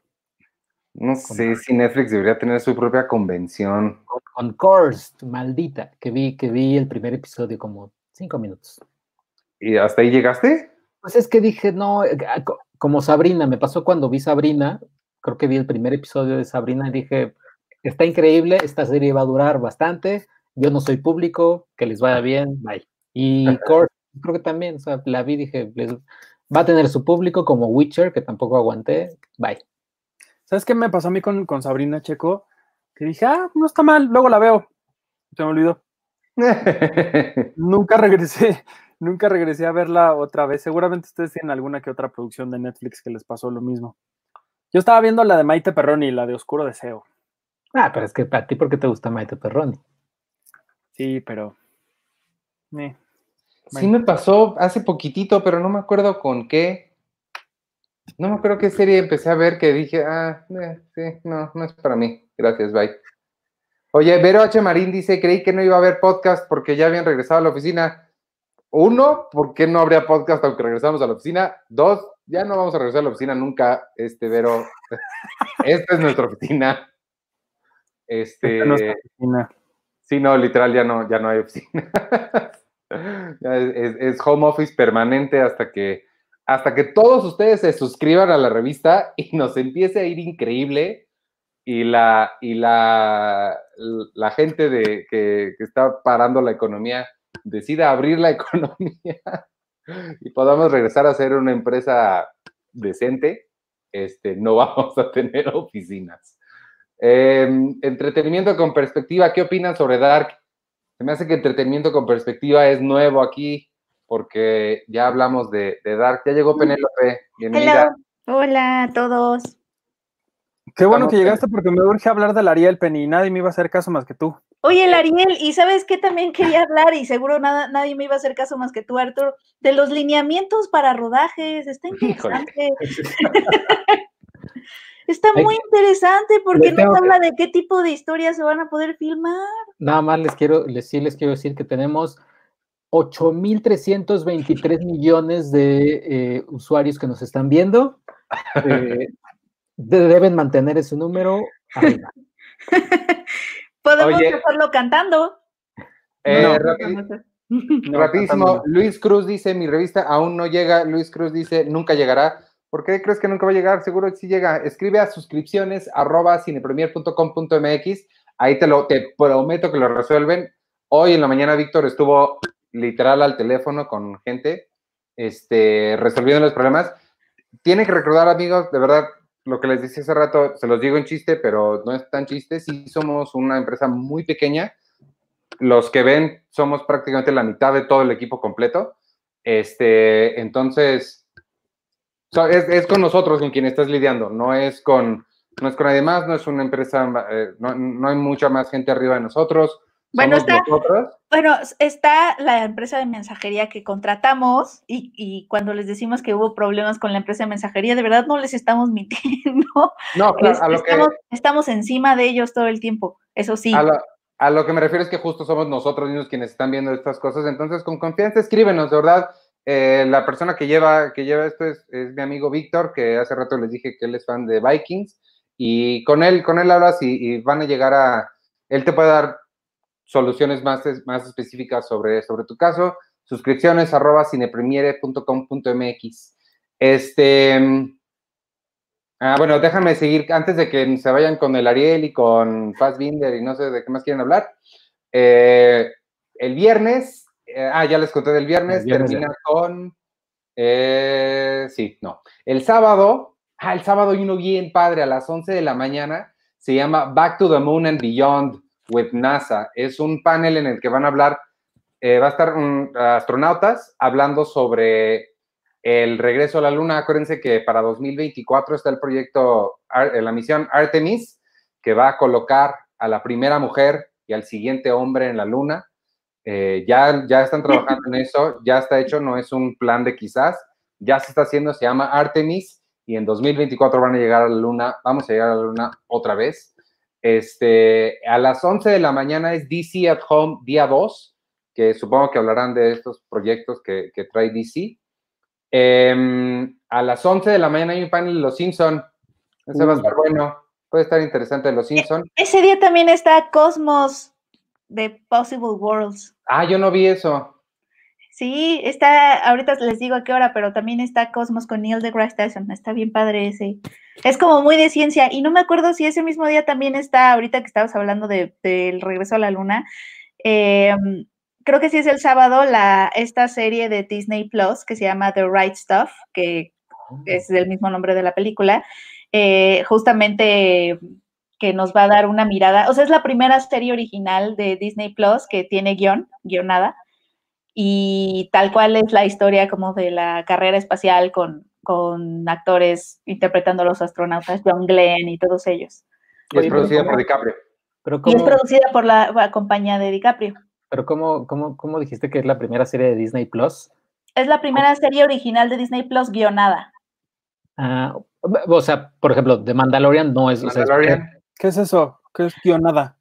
No sé si Netflix debería tener su propia convención. Con, con Cursed, maldita, que vi, que vi el primer episodio como cinco minutos. ¿Y hasta ahí llegaste? Pues es que dije, no, eh, como Sabrina, me pasó cuando vi Sabrina, creo que vi el primer episodio de Sabrina y dije, está increíble, esta serie va a durar bastante, yo no soy público, que les vaya bien, bye. Y Cursed, creo que también, o sea, la vi, dije, les, va a tener su público como Witcher, que tampoco aguanté, bye. ¿Sabes qué me pasó a mí con, con Sabrina Checo? Que dije, ah, no está mal, luego la veo. Se me olvidó. nunca regresé, nunca regresé a verla otra vez. Seguramente ustedes tienen alguna que otra producción de Netflix que les pasó lo mismo. Yo estaba viendo la de Maite Perroni, la de Oscuro Deseo. Ah, pero es que a ti, ¿por qué te gusta Maite Perroni? Sí, pero. Eh. Sí me pasó hace poquitito, pero no me acuerdo con qué. No me acuerdo qué serie empecé a ver que dije, ah, eh, sí, no, no es para mí. Gracias, bye. Oye, Vero H. Marín dice, creí que no iba a haber podcast porque ya habían regresado a la oficina. Uno, ¿por qué no habría podcast aunque regresamos a la oficina? Dos, ya no vamos a regresar a la oficina nunca, este, Vero. Esta es nuestra oficina. Este. Esta es nuestra oficina. Sí, no, literal, ya no, ya no hay oficina. es, es, home office permanente hasta que, hasta que todos ustedes se suscriban a la revista y nos empiece a ir increíble y la, y la, la gente de, que, que está parando la economía decida abrir la economía y podamos regresar a ser una empresa decente, este, no vamos a tener oficinas. Eh, entretenimiento con perspectiva, ¿qué opinan sobre Dark? Se me hace que entretenimiento con perspectiva es nuevo aquí, porque ya hablamos de, de Dark. Ya llegó Penélope. Bienvenida. Hello. Hola a todos. Qué bueno Estamos que llegaste porque me urge hablar del Ariel Penny y nadie me iba a hacer caso más que tú. Oye, el Ariel, y sabes qué también quería hablar, y seguro nada, nadie me iba a hacer caso más que tú, Arthur, de los lineamientos para rodajes. Está interesante. Está muy interesante porque nos habla de qué tipo de historias se van a poder filmar. Nada más les quiero, les, sí les quiero decir que tenemos 8.323 millones de eh, usuarios que nos están viendo. Eh, de, deben mantener ese número arriba. Podemos Oye, hacerlo cantando. Eh, no, rapid, no, rapidísimo, cantando. Luis Cruz dice, mi revista aún no llega, Luis Cruz dice, nunca llegará. ¿Por qué crees que nunca va a llegar? Seguro que sí llega. Escribe a suscripciones arroba cinepremier.com.mx. Ahí te lo te prometo que lo resuelven. Hoy en la mañana Víctor estuvo literal al teléfono con gente este, resolviendo los problemas. Tienen que recordar, amigos, de verdad, lo que les dije hace rato, se los digo en chiste, pero no es tan chiste. Sí somos una empresa muy pequeña. Los que ven somos prácticamente la mitad de todo el equipo completo. Este, entonces, es, es, con nosotros con quien estás lidiando, no es con, no es con nadie más, no es una empresa, eh, no, no, hay mucha más gente arriba de nosotros. Bueno está, bueno, está la empresa de mensajería que contratamos y, y, cuando les decimos que hubo problemas con la empresa de mensajería, de verdad no les estamos mintiendo. No, claro, a lo estamos, que, estamos encima de ellos todo el tiempo, eso sí. A lo, a lo que me refiero es que justo somos nosotros mismos quienes están viendo estas cosas, entonces con confianza escríbenos, de verdad. Eh, la persona que lleva, que lleva esto es, es, mi amigo Víctor, que hace rato les dije que él es fan de Vikings, y con él, con él hablas y, y van a llegar a, él te puede dar soluciones más, más específicas sobre, sobre tu caso. Suscripciones arroba cinepremiere.com.mx. Este. Ah, bueno, déjame seguir antes de que se vayan con el Ariel y con Fassbinder y no sé de qué más quieren hablar. Eh, el viernes, eh, ah, ya les conté del viernes, el viernes termina con. Eh, sí, no. El sábado, ah, el sábado hay uno bien padre a las 11 de la mañana, se llama Back to the Moon and Beyond with NASA. Es un panel en el que van a hablar, eh, va a estar un, astronautas hablando sobre el regreso a la Luna. Acuérdense que para 2024 está el proyecto, la misión Artemis, que va a colocar a la primera mujer y al siguiente hombre en la Luna. Eh, ya, ya están trabajando en eso, ya está hecho, no es un plan de quizás, ya se está haciendo, se llama Artemis y en 2024 van a llegar a la Luna, vamos a llegar a la Luna otra vez. Este, a las 11 de la mañana es DC at Home día 2, que supongo que hablarán de estos proyectos que, que trae DC. Eh, a las 11 de la mañana hay un panel de Los Simpson. Ese uh. va a estar bueno. Puede estar interesante Los Simpson. Ese día también está Cosmos de Possible Worlds. Ah, yo no vi eso. Sí, está, ahorita les digo a qué hora, pero también está Cosmos con Neil deGrasse Tyson, está bien padre ese. Es como muy de ciencia, y no me acuerdo si ese mismo día también está, ahorita que estabas hablando del de, de regreso a la luna, eh, creo que sí es el sábado, la, esta serie de Disney Plus que se llama The Right Stuff, que es el mismo nombre de la película, eh, justamente que nos va a dar una mirada, o sea, es la primera serie original de Disney Plus que tiene guion, guionada y tal cual es la historia como de la carrera espacial con, con actores interpretando a los astronautas, John Glenn y todos ellos. Y es producida por DiCaprio. Pero y es producida por la, la, compañía de DiCaprio. Pero ¿cómo, cómo, ¿cómo dijiste que es la primera serie de Disney Plus? Es la primera serie original de Disney Plus guionada. Ah, o sea, por ejemplo, The Mandalorian no es... Mandalorian. O sea, ¿Qué es eso? ¿Qué es guionada?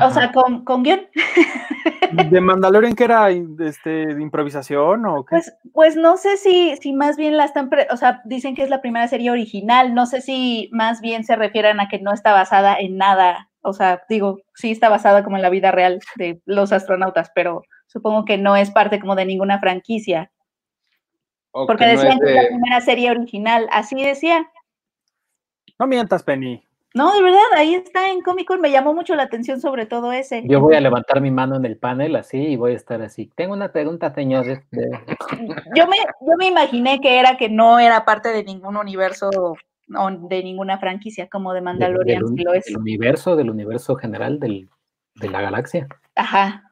Ajá. O sea, con, con guion. ¿De Mandalorian que era este, de improvisación o qué? Pues, pues no sé si, si más bien la están, o sea, dicen que es la primera serie original, no sé si más bien se refieren a que no está basada en nada, o sea, digo, sí está basada como en la vida real de los astronautas, pero supongo que no es parte como de ninguna franquicia. Porque decían no es de... que es la primera serie original, así decía. No mientas, Penny. No, de verdad, ahí está en Comic Con, me llamó mucho la atención sobre todo ese. Yo voy a levantar mi mano en el panel así y voy a estar así. Tengo una pregunta, señor. Yo me, yo me imaginé que era que no era parte de ningún universo o de ninguna franquicia como de Mandalorian. Del, del, lo es. del universo, del universo general del, de la galaxia. Ajá.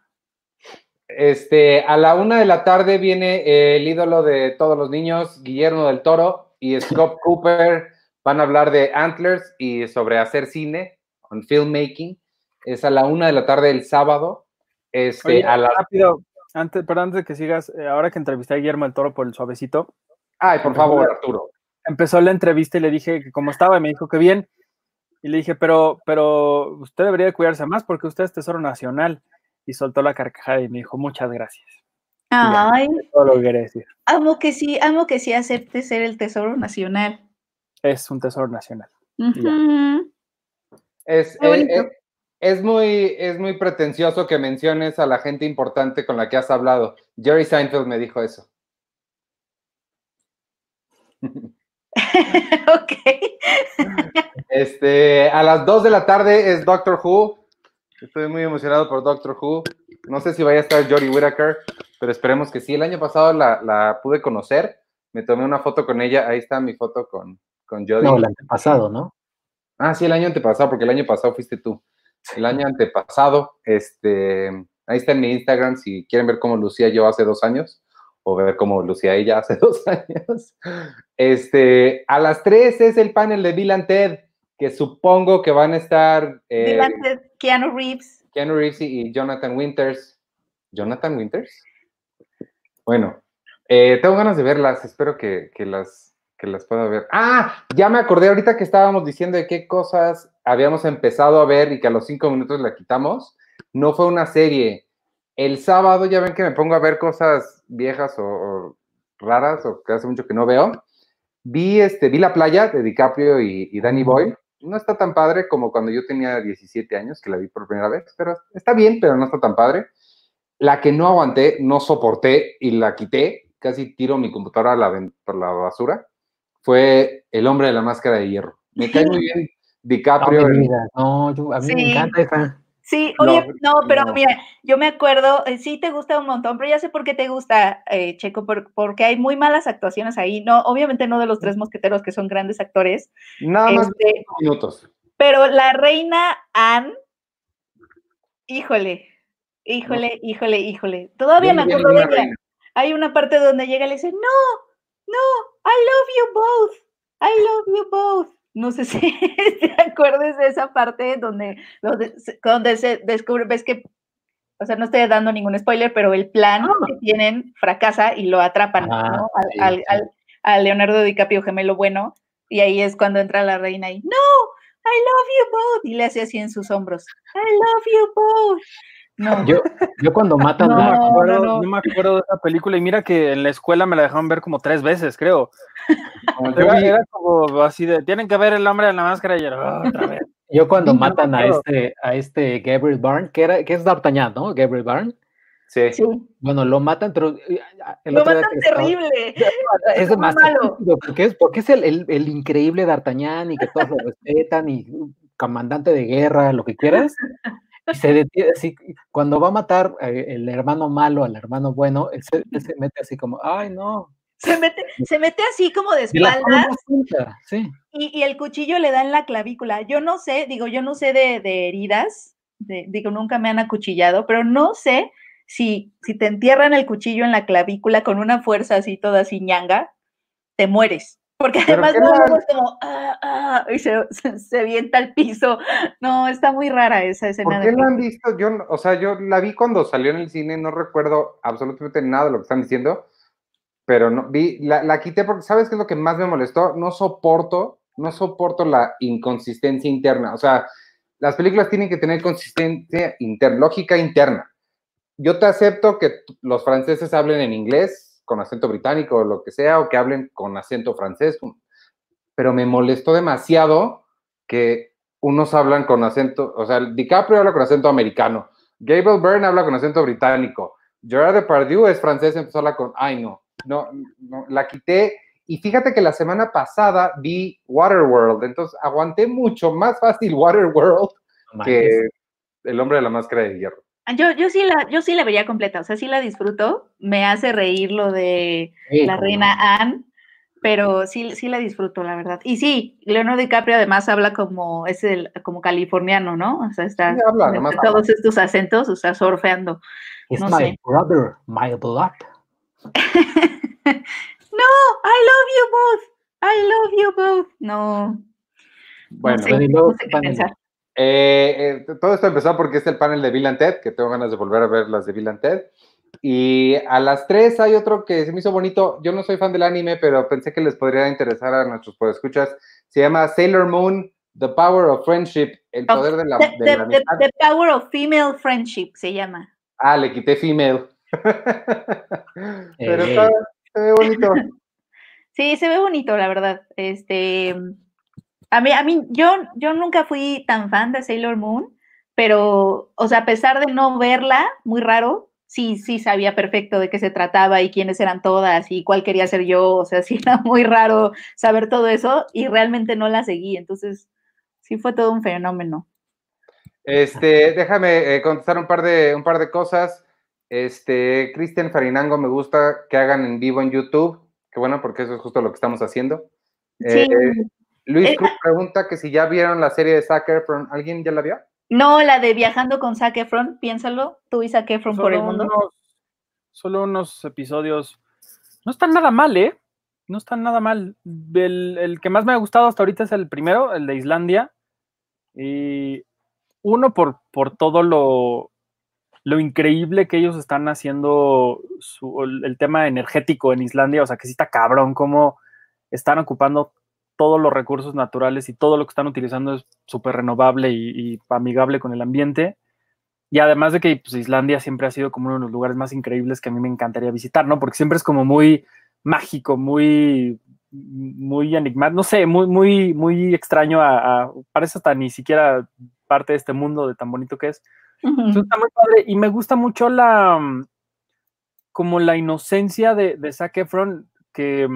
Este, a la una de la tarde viene el ídolo de todos los niños, Guillermo del Toro y Scott Cooper van a hablar de Antlers y sobre hacer cine, con filmmaking. Es a la una de la tarde del sábado. Este, Oye, a la... rápido, antes, pero antes de que sigas, eh, ahora que entrevisté a Guillermo el Toro por el suavecito. Ay, por favor, empezó, Arturo. Empezó la entrevista y le dije que cómo estaba y me dijo que bien. Y le dije, pero, pero usted debería de cuidarse más porque usted es Tesoro Nacional. Y soltó la carcajada y me dijo, muchas gracias. Ay, ya, todo lo que quería decir. Amo que sí, amo que sí acepte ser el Tesoro Nacional es un tesoro nacional. Uh -huh. es, es, es, muy, es muy pretencioso que menciones a la gente importante con la que has hablado. Jerry Seinfeld me dijo eso. ok. Este, a las 2 de la tarde es Doctor Who. Estoy muy emocionado por Doctor Who. No sé si vaya a estar Jodie Whittaker, pero esperemos que sí. El año pasado la, la pude conocer, me tomé una foto con ella, ahí está mi foto con, con Jodie. No, el antepasado, ¿no? Ah, sí, el año antepasado, porque el año pasado fuiste tú. El año antepasado, este, ahí está en mi Instagram, si quieren ver cómo lucía yo hace dos años, o ver cómo lucía ella hace dos años. Este, a las tres es el panel de Bill and Ted, que supongo que van a estar eh, and Ted, Keanu Reeves. Keanu Reeves y Jonathan Winters. ¿Jonathan Winters? Bueno, eh, tengo ganas de verlas, espero que, que las, que las pueda ver. Ah, ya me acordé ahorita que estábamos diciendo de qué cosas habíamos empezado a ver y que a los cinco minutos la quitamos. No fue una serie. El sábado ya ven que me pongo a ver cosas viejas o, o raras o que hace mucho que no veo. Vi, este, vi La Playa de DiCaprio y, y Danny Boyle. No está tan padre como cuando yo tenía 17 años, que la vi por primera vez, pero está bien, pero no está tan padre. La que no aguanté, no soporté y la quité, casi tiro mi computadora a la, por la basura, fue El hombre de la máscara de hierro. Me cae muy bien DiCaprio. No, mi en- vida, no, yo- a mí Sí. me encanta esa. Sí, No, oye, no, pero no. mira, yo me acuerdo, eh, sí te gusta un montón, pero ya sé por qué te gusta, eh, Checo, por- porque hay muy malas actuaciones ahí, no, obviamente no de los tres mosqueteros que son grandes actores, Nada más de este, cinco minutos. pero la reina Anne, híjole, híjole, híjole, híjole, todavía me acuerdo de ella. Hay una parte donde llega y le dice, no, no, love you both, I love you both. No sé si te acuerdas de esa parte donde, donde, se- donde se descubre, ves que, o sea, no estoy dando ningún spoiler, pero el plan que tienen fracasa y lo atrapan Ah, ¿no? al, sí, al- sí. al- a Leonardo DiCaprio, gemelo bueno, y ahí es cuando entra la reina y, no, I love you both, y le hace así en sus hombros, I love you both. No, Yo, yo cuando matan No, me No, acuerdo, no, no. no me acuerdo de esa película y mira que en la escuela me la dejaron ver como tres veces, creo. Era, era como así de, tienen que ver el hombre de la máscara y "Ah, otra vez. yo cuando Sí, matan a este, a este Gabriel Byrne, que era, que es D'Artagnan, ¿no? Gabriel Byrne. sí. sí, Bueno, lo matan, pero eh, el lo otro día matan que estaba- terrible. es muy demasiado malo. porque es, porque es el, el- el increíble D'Artagnan y que todos lo respetan y uh, comandante de guerra, lo que quieras. Y se detiene así, cuando va a matar eh, el hermano malo al hermano bueno, él se, él se mete así como, ay no. Se mete, se mete así como de espaldas sí. y, y el cuchillo le da en la clavícula. Yo no sé, digo, yo no sé de, de heridas, de- digo, nunca me han acuchillado, pero no sé si, si te entierran el cuchillo en la clavícula con una fuerza así toda así ñanga, te mueres. Porque ¿Pero además es como, ah, ah, y se, se, se avienta al piso. No, está muy rara esa escena. ¿Por de qué la han visto? Yo, o sea, yo la vi cuando salió en el cine, no recuerdo absolutamente nada de lo que están diciendo, pero no vi, la, la quité porque, ¿sabes qué es lo que más me molestó? No soporto, no soporto la inconsistencia interna. O sea, las películas tienen que tener consistencia interna, lógica interna. Yo te acepto que los franceses hablen en inglés, con acento británico o lo que sea, o que hablen con acento francés, pero me molestó demasiado que unos hablan con acento, o sea, DiCaprio habla con acento americano, Gabriel Byrne habla con acento británico, Gerard Depardieu es francés, empezó a hablar con, ay no, no, no, la quité. Y fíjate que la semana pasada vi Waterworld, entonces aguanté mucho más fácil Waterworld No que. El hombre de la máscara de hierro. Yo, yo, sí la, yo sí la vería completa, o sea, sí la disfruto. Me hace reír lo de Sí, la reina. Anne, pero sí, sí la disfruto, la verdad. Y sí, Leonardo DiCaprio además habla como, es el, como californiano, ¿no? O sea, está Sí, habla, de- nomás de habla. todos estos acentos, o sea, surfeando. It's no my sé. brother, my blood. no, I love you both. I love you both. No, Bueno, no sé, no sé pensar. Eh, eh, todo esto empezó porque es el panel de Bill and Ted, que tengo ganas de volver a ver las de Bill and Ted. Y a las 3 hay otro que se me hizo bonito. Yo no soy fan del anime, pero pensé que les podría interesar a nuestros podescuchas. Se llama Sailor Moon, The Power of Friendship, el Oh, poder de la, The, de the- la the- amistad. the Power of Female Friendship se llama. Ah, le quité female. pero está, se ve bonito. Sí, se ve bonito, la verdad. Este, a mí, a mí, yo, yo nunca fui tan fan de Sailor Moon, pero, o sea, a pesar de no verla, muy raro, sí, sí sabía perfecto de qué se trataba y quiénes eran todas y cuál quería ser yo, o sea, sí era muy raro saber todo eso y realmente no la seguí, entonces sí fue todo un fenómeno. Este, déjame eh, contestar un par de, un par de cosas. Este, Cristian Farinango, me gusta que hagan en vivo en YouTube. Qué bueno, porque eso es justo lo que estamos haciendo. Sí. Eh, Luis Eh, Cruz pregunta que si ya vieron la serie de Zac Efron. ¿Alguien ya la vio? No, la de viajando con Zac Efron, piénsalo, tú y Zac Efron por el mundo. unos- solo unos episodios. No están nada mal, ¿eh? No están nada mal. El, el que más me ha gustado hasta ahorita es el primero, el de Islandia. Y uno por, por todo lo, lo increíble que ellos están haciendo su- el, el tema energético en Islandia. O sea, que sí está cabrón cómo están ocupando todos los recursos naturales y todo lo que están utilizando es súper renovable y, y amigable con el ambiente. Y además de que pues, Islandia siempre ha sido como uno de los lugares más increíbles que a mí me encantaría visitar, ¿no? Porque siempre es como muy mágico, muy, muy enigmático, no sé, muy, muy, muy extraño a, a- parece hasta ni siquiera parte de este mundo de tan bonito que es. Ujú. Entonces, está muy padre y me gusta mucho la como la inocencia de, de Zac Efron que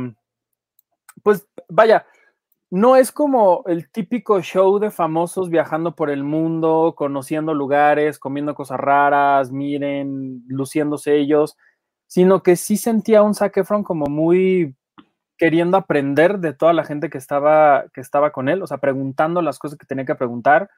pues vaya no es como el típico show de famosos viajando por el mundo, conociendo lugares, comiendo cosas raras, miren, luciéndose ellos, sino que sí sentía un Zac Efron como muy queriendo aprender de toda la gente que estaba, que estaba con él, o sea, preguntando las cosas que tenía que preguntar.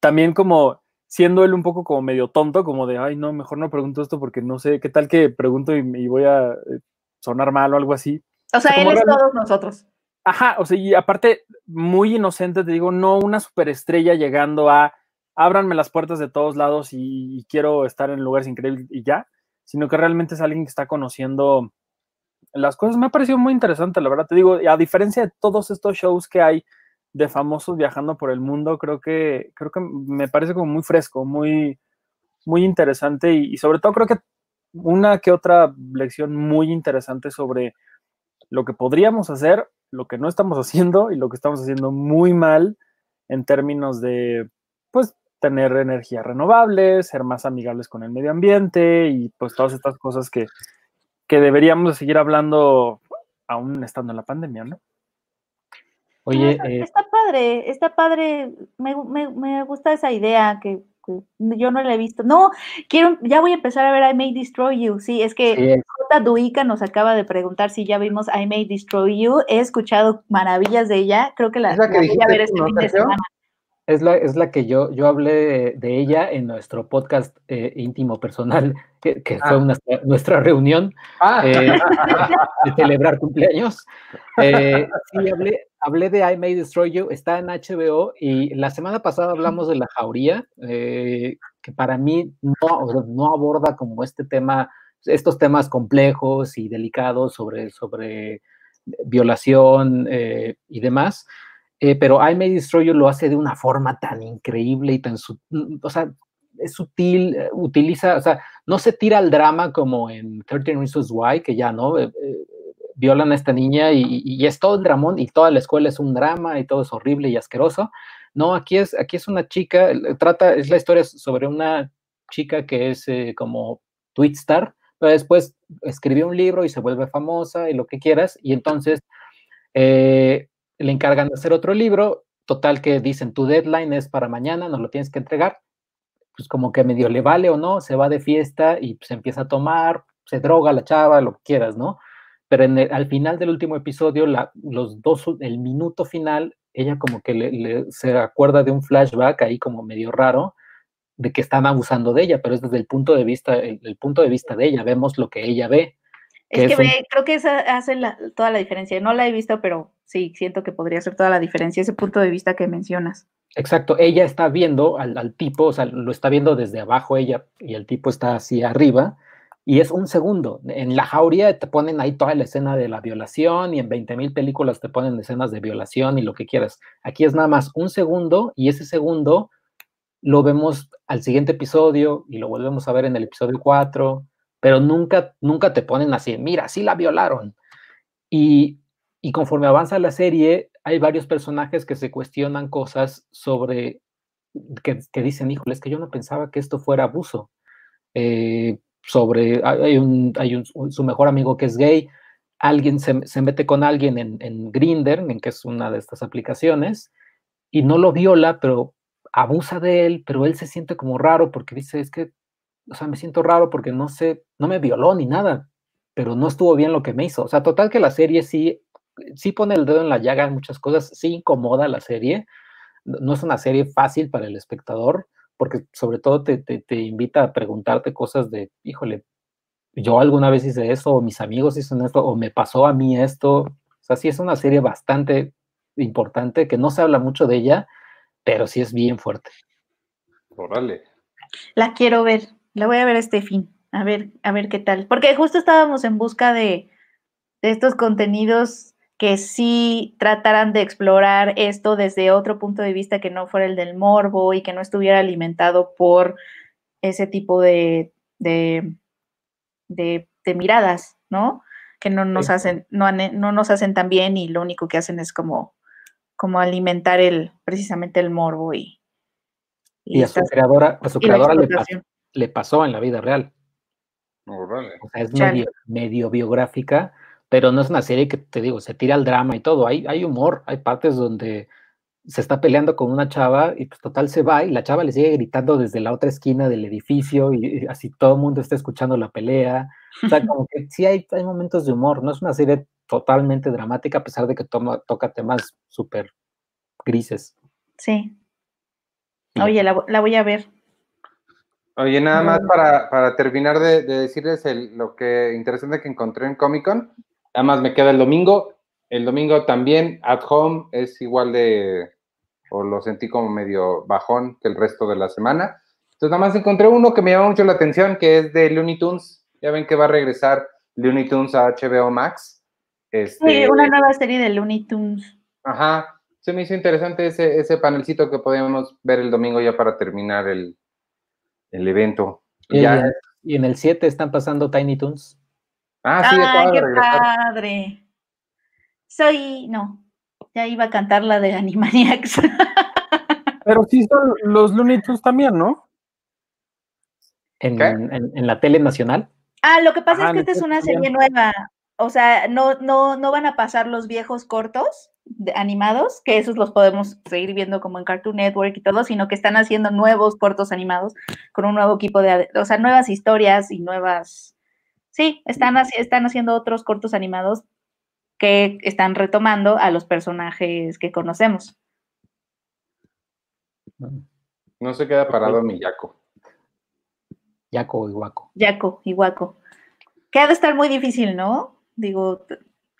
También como siendo él un poco como medio tonto, como de, ay, no, mejor no pregunto esto porque no sé, qué tal que pregunto y, y voy a eh, sonar mal o algo así. O sea, él es realmente- todos nosotros. Ajá, o sea, y aparte, muy inocente, te digo, no una superestrella llegando a ábranme las puertas de todos lados y, quiero estar en lugares increíbles y ya, sino que realmente es alguien que está conociendo las cosas. Me ha parecido muy interesante, la verdad, te digo, a diferencia de todos estos shows que hay de famosos viajando por el mundo, creo que, creo que me parece como muy fresco, muy, muy interesante y, y sobre todo creo que una que otra lección muy interesante sobre lo que podríamos hacer, lo que no estamos haciendo y lo que estamos haciendo muy mal en términos de, pues, tener energías renovables, ser más amigables con el medio ambiente y pues todas estas cosas que, que deberíamos de seguir hablando aún estando en la pandemia, ¿no? Oye, está, eh, está padre, está padre. Me, me- me gusta esa idea que yo no la he visto. No, quiero, ya voy a empezar a ver I May Destroy You. Sí, es que sí, J. Duica nos acaba de preguntar si ya vimos I May Destroy You. He escuchado maravillas de ella. Creo que la, ¿Es la que la voy a ver este no, fin de semana. Es la, es la que yo, yo hablé de, ella en nuestro podcast eh, íntimo personal, que, que Ah. fue una- nuestra reunión Ah, eh, de celebrar cumpleaños. Eh, sí, hablé, hablé de I May Destroy You, está en HBO y la semana pasada hablamos de La Jauría, que para mí no, no aborda como este tema, estos temas complejos y delicados sobre, sobre violación y demás. Eh, pero I May Destroy You lo hace de una forma tan increíble y tan, su- o sea, es sutil, eh, utiliza, o sea, no se tira al drama como en 13 Reasons Why, que ya, ¿no? Eh, eh, violan a esta niña y, y- y es todo el dramón y toda la escuela es un drama y todo es horrible y asqueroso. No, aquí es, aquí es una chica, eh, trata, es la historia sobre una chica que es eh, como tweet star, pero después escribió un libro y se vuelve famosa y lo que quieras, y entonces eh, le encargan de hacer otro libro, total que dicen, tu deadline es para mañana, nos lo tienes que entregar, pues como que medio le vale o no, se va de fiesta y se empieza a tomar, se droga la chava, lo que quieras, ¿no? Pero al final del último episodio, la, los dos, el minuto final, ella como que le- le- se acuerda de un flashback ahí como medio raro, de que están abusando de ella, pero es desde el punto de vista, el punto de vista de ella, vemos lo que ella ve. Es que es un- creo que esa hace la- toda la diferencia. No la he visto, pero sí, siento que podría hacer toda la diferencia ese punto de vista que mencionas. Exacto, ella está viendo al, al tipo, o sea, lo está viendo desde abajo ella y el tipo está así arriba y es un segundo. En la jauría te ponen ahí toda la escena de la violación y en 20 mil películas te ponen escenas de violación y lo que quieras. Aquí es nada más un segundo y ese segundo lo vemos al siguiente episodio y lo volvemos a ver en el episodio 4, pero nunca, nunca te ponen así, mira, sí la violaron. Y, y conforme avanza la serie, hay varios personajes que se cuestionan cosas sobre, que, dicen, híjole, es que yo no pensaba que esto fuera abuso. Eh, sobre, hay un, hay un, su mejor amigo que es gay, alguien se, se mete con alguien en, en Grinder, en que es una de estas aplicaciones, y no lo viola, pero abusa de él, pero él se siente como raro porque dice, es que o sea, me siento raro porque no sé, no me violó ni nada, pero no estuvo bien lo que me hizo. O sea, total que la serie sí, sí pone el dedo en la llaga en muchas cosas, sí incomoda la serie. No es una serie fácil para el espectador, porque sobre todo te, te, te invita a preguntarte cosas de, híjole, yo alguna vez hice eso, o mis amigos hicieron esto, o me pasó a mí esto. O sea, sí es una serie bastante importante, que no se habla mucho de ella, pero sí es bien fuerte. Órale. La quiero ver, la voy a ver este fin, a ver, a ver qué tal. Porque justo estábamos en busca de, de estos contenidos que sí trataran de explorar esto desde otro punto de vista que no fuera el del morbo y que no estuviera alimentado por ese tipo de, de, de, de miradas, ¿no? Que no nos Sí. hacen, no, no nos hacen tan bien y lo único que hacen es como, como alimentar el, precisamente el morbo y, Y a su creadora, a su creadora le. Le pasó en la vida real. Órale. O sea, es medio, medio biográfica, pero no es una serie que te digo, se tira al drama y todo. Hay, hay humor, hay partes donde se está peleando con una chava y pues total se va y la chava le sigue gritando desde la otra esquina del edificio y, y así todo el mundo está escuchando la pelea. O sea, como que sí hay, hay momentos de humor, no es una serie totalmente dramática a pesar de que toma, toca temas súper grises. Sí. Oye, la, la voy a ver. Oye, nada más para, para terminar de, de decirles el- lo que interesante que encontré en Comic Con. Nada más me queda el domingo. El domingo también, at home, es igual de, o lo sentí como medio bajón que el resto de la semana. Entonces, nada más encontré uno que me llama mucho la atención, que es de Looney Tunes. Ya ven que va a regresar Looney Tunes a HBO Max. Este, Sí, una nueva serie de Looney Tunes. Ajá, se me hizo interesante ese, ese panelcito que podíamos ver el domingo ya para terminar el, el evento. Y, Ya, en, y en el 7 están pasando Tiny Toons. ah, sí, ¡Ay, qué padre! Soy, no, ya iba a cantar la de Animaniacs. Pero sí son los Looney Tunes también, ¿no? En, en- en la tele nacional. ah, lo que pasa es que esta es una serie nueva. O sea, no, no, no van a pasar los viejos cortos de- animados, que esos los podemos seguir viendo como en Cartoon Network y todo, sino que están haciendo nuevos cortos animados con un nuevo equipo de, o sea, nuevas historias y nuevas, sí, están, haci- están haciendo otros cortos animados que están retomando a los personajes que conocemos. No se queda parado mi Yaco. Yaco y Guaco. Yaco y Guaco. Que ha de estar muy difícil, ¿no? Digo,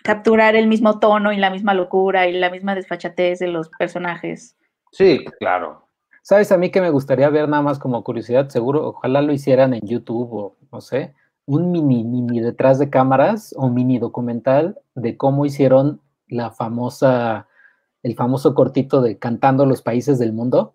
capturar el mismo tono y la misma locura y la misma desfachatez de los personajes. Sí, claro. ¿Sabes a mí que me gustaría ver nada más como curiosidad? Seguro, ojalá lo hicieran en YouTube o no sé, un mini, mini detrás de cámaras o mini documental de cómo hicieron la famosa, el famoso cortito de Cantando los Países del Mundo.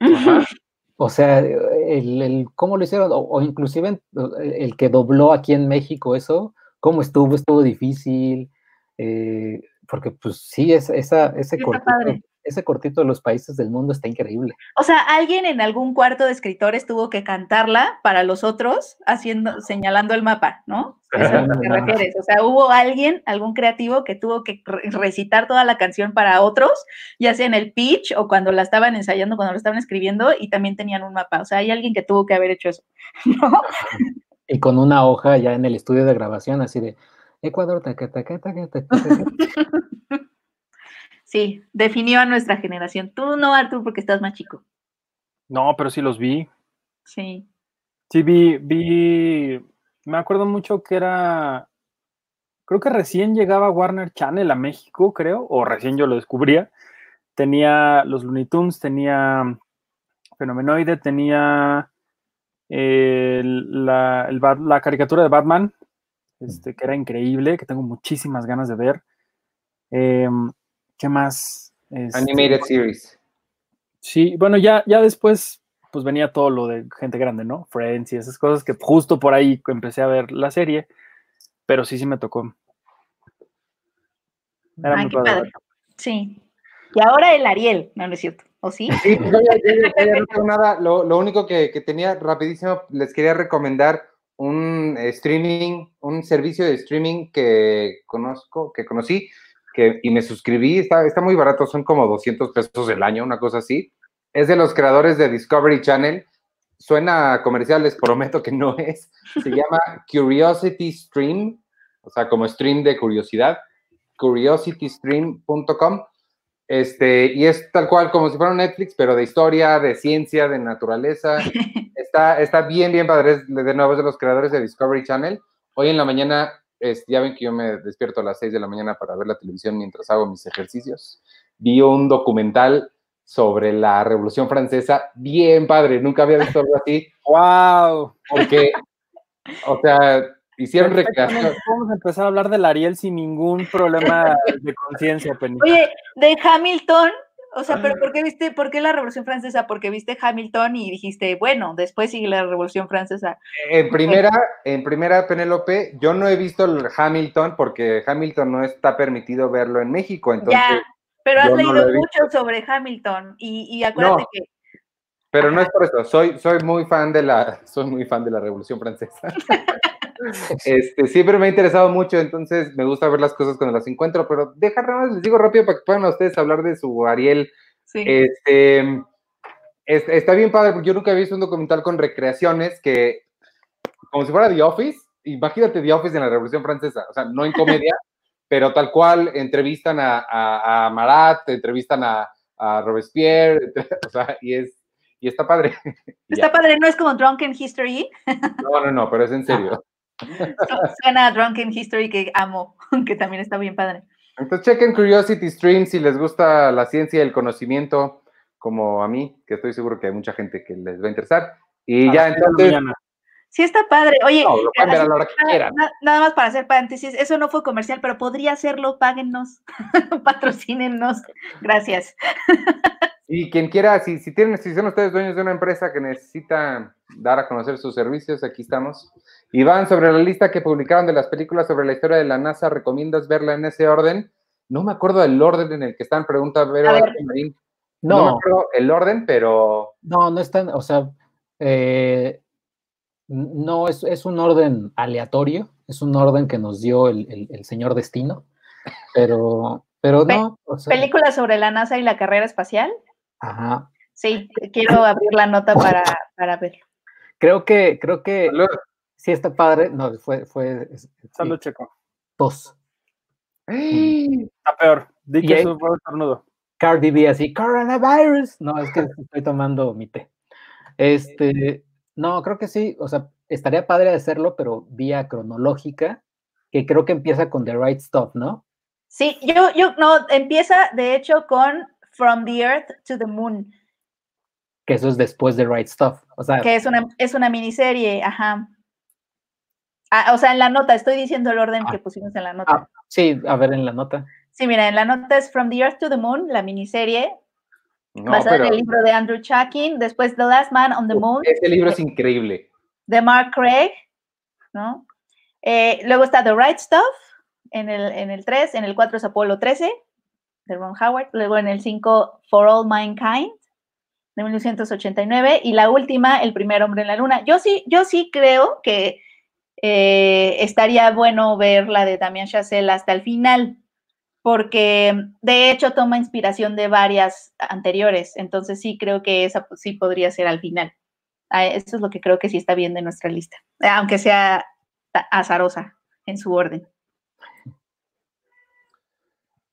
Ajá. O sea, el, el cómo lo hicieron, o, o inclusive el que dobló aquí en México eso, cómo estuvo, estuvo difícil, eh, porque pues sí, es, esa, ese, está cortito, padre. ese cortito de los países del mundo está increíble. O sea, alguien en algún cuarto de escritores tuvo que cantarla para los otros, haciendo, señalando el mapa, ¿no? Eso es lo que refieres. O sea, hubo alguien, algún creativo que tuvo que re- recitar toda la canción para otros, ya sea en el pitch o cuando la estaban ensayando, cuando la estaban escribiendo, y también tenían un mapa. O sea, hay alguien que tuvo que haber hecho eso, ¿no? Y con una hoja ya en el estudio de grabación, así de Ecuador, taca, taca, taca, taca, taca. Sí, definió a nuestra generación. Tú no, Artur, porque estás más chico. No, pero sí los vi. Sí. Sí, vi, vi, me acuerdo mucho que era, creo que recién llegaba Warner Channel a México, creo, o recién yo lo descubría. Tenía los Looney Tunes, tenía Fenomenoide, tenía el- la, el Bat- la caricatura de Batman, este, que era increíble, que tengo muchísimas ganas de ver. Em, ¿Qué más? Este, Animated Series. Sí, bueno, ya, ya después pues venía todo lo de gente grande, ¿no? Friends y esas cosas que justo por ahí empecé a ver la serie, pero sí, sí me tocó. Era Ay, muy qué padre. padre. Sí. Y ahora el Ariel, no, no es cierto. ¿O sí? Sí, pues no tengo nada. Lo, lo único que, que tenía rapidísimo, les quería recomendar un streaming, un servicio de streaming que conozco, que conocí, que, y me suscribí. Está, está muy barato, son como 200 pesos el año, una cosa así. Es de los creadores de Discovery Channel. suena comercial, les prometo que no es. Se llama Curiosity Stream, o sea, como stream de curiosidad, curiositystream.com. Este, y es tal cual como si fuera un Netflix, pero de historia, de ciencia, de naturaleza. Está, está bien, bien padre. Es de nuevo es de los creadores de Discovery Channel. Hoy en la mañana, es, ya ven que yo me despierto a las 6 de la mañana para ver la televisión mientras hago mis ejercicios. Vi un documental sobre la Revolución Francesa, bien padre, nunca había visto algo así. ¡Wow! Porque, o sea, hicieron recreación. Vamos a empezar a hablar del Ariel sin ningún problema de conciencia, Penny. Oye, de Hamilton, o sea, pero ¿por qué viste, por qué la Revolución Francesa? Porque viste Hamilton y dijiste, bueno, después sigue la Revolución Francesa. En primera, en primera, Penélope, yo no he visto el Hamilton porque Hamilton no está permitido verlo en México, entonces. ya, pero has no leído mucho sobre Hamilton y, y acuérdate No. que Pero no es por eso, soy, soy muy fan de la, soy muy fan de la Revolución Francesa. Este, siempre me ha interesado mucho, entonces me gusta ver las cosas cuando las encuentro, pero deja nada más, les digo rápido para que puedan ustedes hablar de su Ariel. sí. Este, es- está bien padre, porque yo nunca he visto un documental con recreaciones que, como si fuera The Office, imagínate The Office en la Revolución Francesa, o sea, no en comedia, pero tal cual entrevistan a, a, a Marat, entrevistan a, a Robespierre, o sea, y es, y está padre. Está padre, no es como Drunken History. No, no, no, pero es en serio. Suena a Drunken History que amo, que también está bien padre. Entonces chequen Curiosity Stream si les gusta la ciencia y el conocimiento, como a mí, que estoy seguro que hay mucha gente que les va a interesar. Y A ya entonces. Sí, está padre. Oye, no, lo pueden ver a así- la hora que nada- quieran. nada más para hacer paréntesis, eso no fue comercial, pero podría hacerlo, páguennos, patrocínenos. Gracias. Y quien quiera, si, si tienen, si son ustedes dueños de una empresa que necesita dar a conocer sus servicios, aquí estamos. Iván, sobre la lista que publicaron de las películas sobre la historia de la NASA, ¿recomiendas verla en ese orden? No me acuerdo del orden en el que están, pregunta Vero A ver. Arte Marín. No. me No, acuerdo el orden, pero no, no están, o sea, eh, no es, es un orden aleatorio, es un orden que nos dio el, el- el señor Destino, pero, pero Pe- no, o sea, Película sobre la NASA y la carrera espacial. Ajá. Sí, quiero abrir la nota para, para verlo. Creo que, creo que Salud. sí está padre, no, fue, fue es- sí, Salud, Checo. tos. Está peor. Di que eso fue un estornudo. Cardi B así, coronavirus. No, es que estoy tomando mi té. Este, no, creo que sí, o sea, estaría padre hacerlo, pero vía cronológica, que creo que empieza con The Right Stuff, ¿no? Sí, yo, yo, no, empieza de hecho con From the Earth to the Moon, Que eso es después de Right Stuff. O sea, que es una, es una miniserie, ajá. Ah, o sea, en la nota, estoy diciendo el orden Ah. que pusimos en la nota. ah, sí, a ver en la nota. Sí, mira, en la nota es From the Earth to the Moon, la miniserie, No, basada pero en el libro de Andrew Chaikin, después The Last Man on the Moon, este libro es increíble. de Mark Craig, ¿no? Eh, luego está The Right Stuff, en el, en el 3, en el 4 es Apolo 13, de Ron Howard, luego en el 5, For All Mankind, de 1989, y la última, El primer hombre en la luna. Yo sí, yo sí creo que eh, estaría bueno ver la de Damien Chazelle hasta el final, porque de hecho toma inspiración de varias anteriores, entonces sí creo que esa pues, sí podría ser al final. Ah, Eso es lo que creo que sí está bien de nuestra lista, aunque sea azarosa en su orden.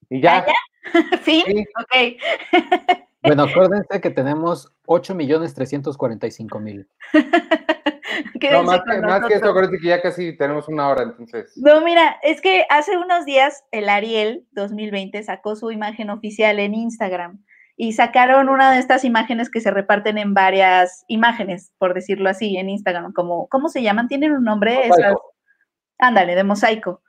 Y ya, ¿Fin? Sí. Ok. Bueno, acuérdense que tenemos 8.345.000. no, más, que, más que eso, acuérdate que ya casi tenemos una hora, entonces. No, mira, es que hace unos días el Ariel 2020 sacó su imagen oficial en Instagram y sacaron una de estas imágenes que se reparten en varias imágenes, por decirlo así, en Instagram, como, ¿cómo se llaman? ¿Tienen un nombre? Mosaico. Esas- Ándale, de mosaico.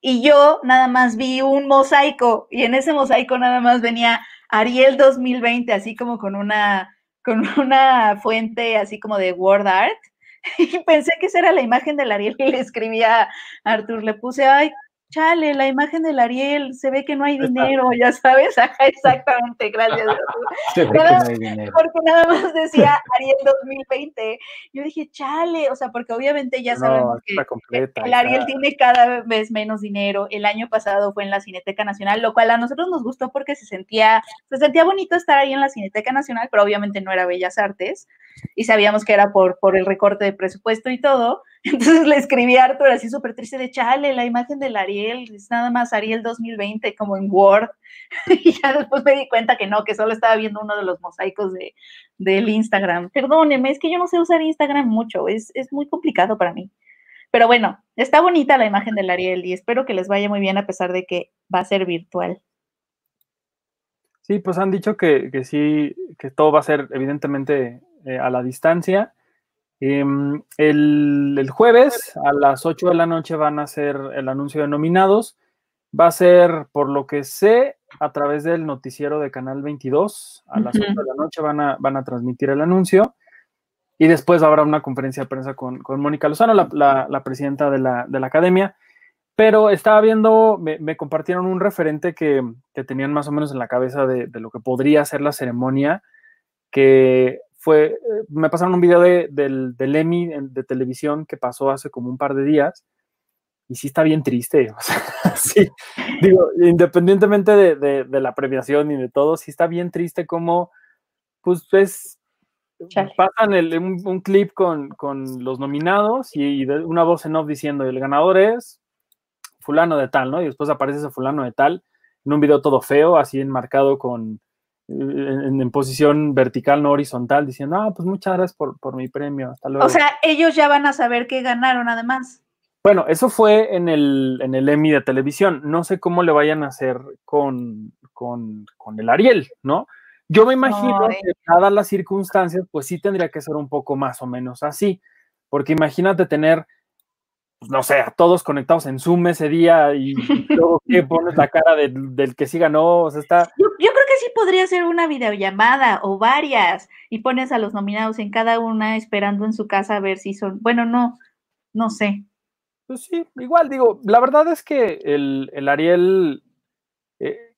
Y yo nada más vi un mosaico y en ese mosaico nada más venía Ariel 2020, así como con una, con una fuente así como de word art. Y pensé que esa era la imagen del Ariel y le escribí a Artur, le puse, ay, chale, la imagen del Ariel, se ve que no hay dinero, ya sabes, exactamente, gracias. Se ve que no hay dinero. Porque nada más decía Ariel 2020. Yo dije, chale, o sea, porque obviamente ya sabemos que completa. el Ariel tiene cada vez menos dinero. El año pasado fue en la Cineteca Nacional, lo cual a nosotros nos gustó porque se sentía, se sentía bonito estar ahí en la Cineteca Nacional, pero obviamente no era Bellas Artes y sabíamos que era por, por el recorte de presupuesto y todo. Entonces le escribí a Arthur así súper triste de chale, la imagen del Ariel es nada más Ariel 2020 como en Word. Y ya después me di cuenta que no, que solo estaba viendo uno de los mosaicos de, del Instagram. Perdóneme, es que yo no sé usar Instagram mucho, es, es muy complicado para mí. Pero bueno, está bonita la imagen del Ariel y espero que les vaya muy bien a pesar de que va a ser virtual. Sí, pues han dicho que, que sí, que todo va a ser evidentemente eh, a la distancia. Em, el, el jueves a las 8 de la noche van a hacer el anuncio de nominados. Va a ser, por lo que sé, a través del noticiero de Canal 22. A las 8 Ujú. de la noche van a, van a transmitir el anuncio. Y después habrá una conferencia de prensa con, con Mónica Lozano, la, la- la presidenta de la, de la academia. Pero estaba viendo, me, me compartieron un referente que, que tenían más o menos en la cabeza de, de lo que podría ser la ceremonia, que fue, eh, me pasaron un video de, del, del Emmy de televisión que pasó hace como un par de días, y sí está bien triste, o sea, sí, digo, independientemente de, de- de la premiación y de todo, sí está bien triste como, pues, es, Chale. pasan el- un, un clip con, con los nominados y, y de- una voz en off diciendo, el ganador es fulano de tal, ¿no? Y después aparece ese fulano de tal en un video todo feo, así enmarcado con en, en posición vertical, no horizontal, diciendo, ah, pues muchas gracias por, por mi premio, hasta luego. O sea, ellos ya van a saber que ganaron además. bueno, eso fue en el, en el Emmy de televisión. No sé cómo le vayan a hacer con, con, con el Ariel, ¿no? Yo me imagino que dadas las circunstancias, pues sí tendría que ser un poco más o menos así. Porque imagínate tener, pues, no sé, a todos conectados en Zoom ese día y luego que pones la cara del, del que sí ganó, o sea, está, Yo, yo sí podría ser una videollamada o varias y pones a los nominados en cada una esperando en su casa a ver si son, bueno, no, no sé. Pues sí, igual digo, la verdad es que el, el Ariel, eh,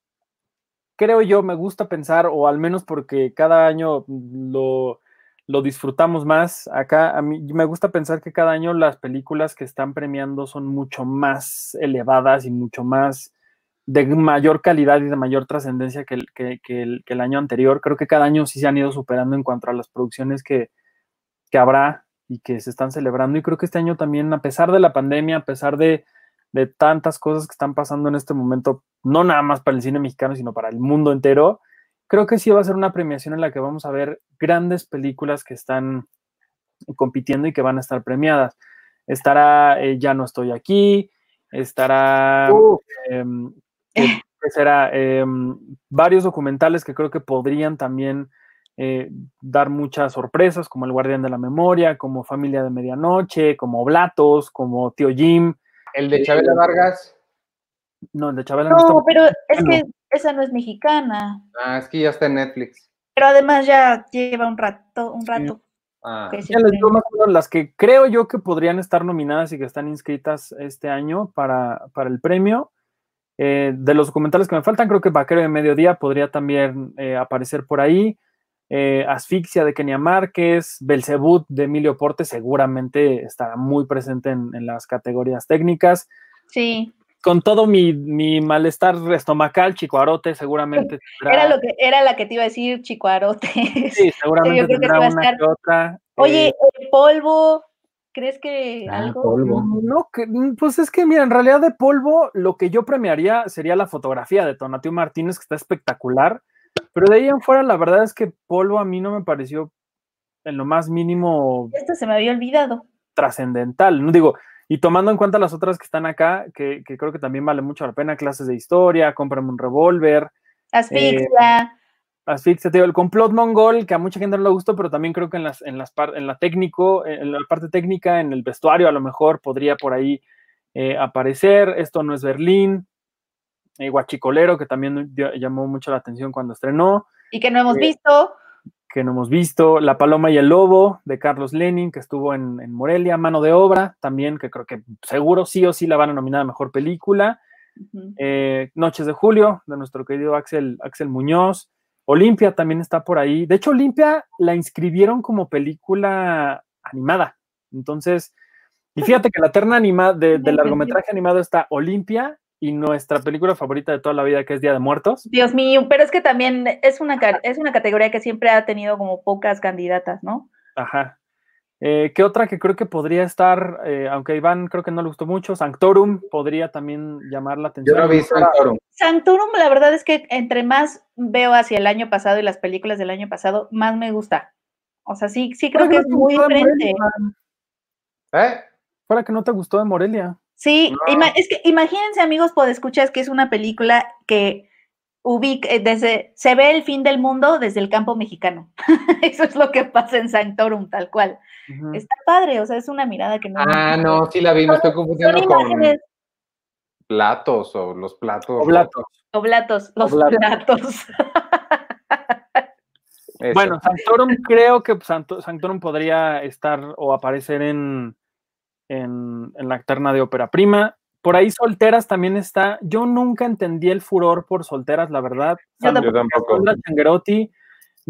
creo yo, me gusta pensar, o al menos porque cada año lo, lo disfrutamos más. Acá a mí me gusta pensar que cada año las películas que están premiando son mucho más elevadas y mucho más de mayor calidad y de mayor trascendencia que el, que, que el, que el año anterior. Creo que cada año sí se han ido superando en cuanto a las producciones que, que habrá y que se están celebrando. Y creo que este año también, a pesar de la pandemia, a pesar de, de tantas cosas que están pasando en este momento, no nada más para el cine mexicano, sino para el mundo entero, creo que sí va a ser una premiación en la que vamos a ver grandes películas que están compitiendo y que van a estar premiadas. Estará eh, Ya no estoy aquí, estará... será em, varios documentales que creo que podrían también eh, dar muchas sorpresas, como El Guardián de la Memoria, como Familia de Medianoche, como Blatos, como Tío Jim. El de Chabela Vargas. No, el de Chabela no, está No, pero es que esa no es mexicana. Ah, es que ya está en Netflix. Pero además ya lleva un rato, un rato. Ah, que se Ya les digo más o menos las que creo yo que podrían estar nominadas y que están inscritas este año para, para el premio. Eh, de los documentales que me faltan, creo que Vaquero de Mediodía podría también eh, aparecer por ahí. Eh, Asfixia de Kenia Márquez, Belzebut de Emilio Porte seguramente estará muy presente en, en las categorías técnicas. Sí, Con todo mi, mi malestar estomacal, Chicoarote seguramente tendrá, era lo que era la que te iba a decir, Chicuarote. sí, seguramente yo creo que tendrá sí va a una estar. que otra. Oye, el polvo, ¿crees que Ah, algo? polvo. No, que- mm, pues es que, mira, en realidad de polvo, lo que yo premiaría sería la fotografía de Tonatiuh Martínez, que está espectacular, pero de ahí en fuera, la verdad es que polvo a mí no me pareció en lo más mínimo Esto se me había olvidado. trascendental, no digo, y tomando en cuenta las otras que están acá, que, que creo que también vale mucho la pena, clases de historia, cómprame un revólver, Asfixia. Asfixia, te digo, el complot mongol, que a mucha gente no le gustó, pero también creo que en, las, en, las par- en la técnico, en la parte técnica, en el vestuario, a lo mejor podría por ahí eh, aparecer. Esto no es Berlín. Eh, Guachicolero, que también dio- llamó mucho la atención cuando estrenó. y que no hemos eh, visto. que no hemos visto. La Paloma y el Lobo de Carlos Lenin, que estuvo en, en, Morelia. Mano de Obra, también, que creo que seguro sí o sí la van a nominar a Mejor Película. Uh -huh. Noches de Julio, de nuestro querido Axel, Axel Muñoz. Olimpia también está por ahí. De hecho, Olimpia la inscribieron como película animada. Entonces, y fíjate que la terna animada de, de largometraje animado está Olimpia y nuestra película favorita de toda la vida, que es Día de Muertos. Dios mío, pero es que también es una, es una categoría que siempre ha tenido como pocas candidatas, ¿no? Ajá. Eh, ¿Qué otra que creo que podría estar, eh, aunque a Iván creo que no le gustó mucho, Sanctorum podría también llamar la atención? Yo no vi Sanctorum. Sanctorum, la verdad es que entre más veo hacia el año pasado y las películas del año pasado, más me gusta. O sea, sí, sí creo que es muy diferente. ¿Eh? Fuera que no te gustó de Morelia. Sí, no. es que imagínense, amigos, escuchas que es una película que ubica, eh, desde, se ve el fin del mundo desde el campo mexicano. Eso es lo que pasa en Sanctorum, tal cual. Uh -huh. Está padre, o sea, es una mirada que no. Ah, no, sí la vi, me estoy confundiendo con platos o los platos. O platos. O platos, los Oblatos. platos. bueno, Sanctorum creo que Sanctorum podría estar o aparecer en en, en, la terna de ópera prima. Por ahí Solteras también está. Yo nunca entendí el furor por Solteras, la verdad. Yo tampoco.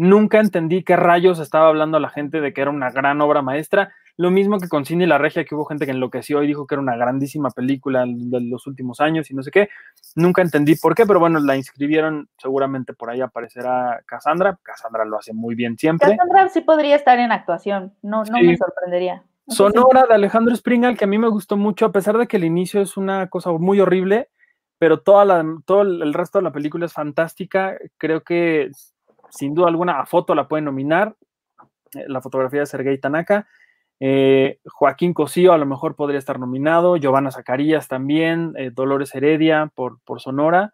Nunca entendí qué rayos estaba hablando la gente de que era una gran obra maestra. Lo mismo que con Cine y la Regia, que hubo gente que enloqueció y dijo que era una grandísima película de los últimos años y no sé qué. Nunca entendí por qué, pero bueno, la inscribieron. Seguramente por ahí aparecerá Cassandra. Cassandra lo hace muy bien siempre. Cassandra sí podría estar en actuación. No, no sí. me sorprendería. Sonora de Alejandro Springal, que a mí me gustó mucho, a pesar de que el inicio es una cosa muy horrible, pero toda la, todo el resto de la película es fantástica. Creo que sin duda alguna a foto la pueden nominar. Eh, la fotografía de Sergei Tanaka. Eh, Joaquín Cosío a lo mejor podría estar nominado. Giovanna Zacarías también. Eh, Dolores Heredia por, por, Sonora.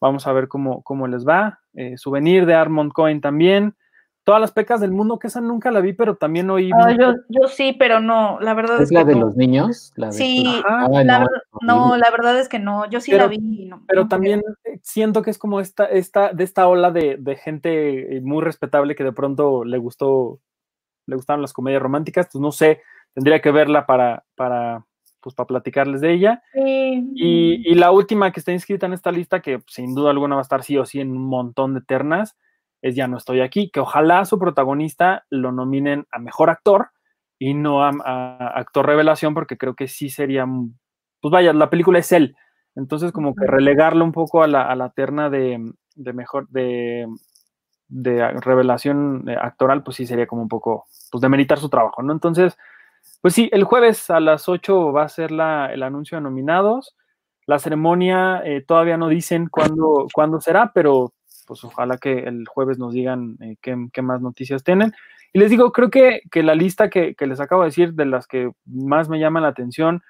Vamos a ver cómo, cómo les va. Souvenir de Armond Cohen también todas las pecas del mundo, que esa nunca la vi, pero también oí. Oh, yo, yo, sí, pero no, la verdad es, es la que de no. los niños? La de sí, ah, la, no, no, la verdad es que no, yo sí pero, la vi. No, pero también creo. siento que es como esta, esta, de esta ola de, de, gente muy respetable que de pronto le gustó, le gustaron las comedias románticas, pues no sé, tendría que verla para, para, pues para platicarles de ella. Sí. Y, y, la última que está inscrita en esta lista, que sin duda alguna va a estar sí o sí en un montón de ternas, es Ya no estoy aquí, que ojalá su protagonista lo nominen a mejor actor y no a, a, actor revelación, porque creo que sí sería, pues vaya, la película es él, entonces como que relegarlo un poco a la, a la terna de, de mejor, de, de, revelación actoral, pues sí sería como un poco, pues demeritar su trabajo, ¿no? Entonces, pues sí, el jueves a las 8 va a ser la, el anuncio de nominados. La ceremonia eh, todavía no dicen cuándo, cuándo será, pero pues ojalá que el jueves nos digan eh, qué, más noticias tienen. Y les digo, creo que, la lista que, les acabo de decir, de las que más me llaman la atención,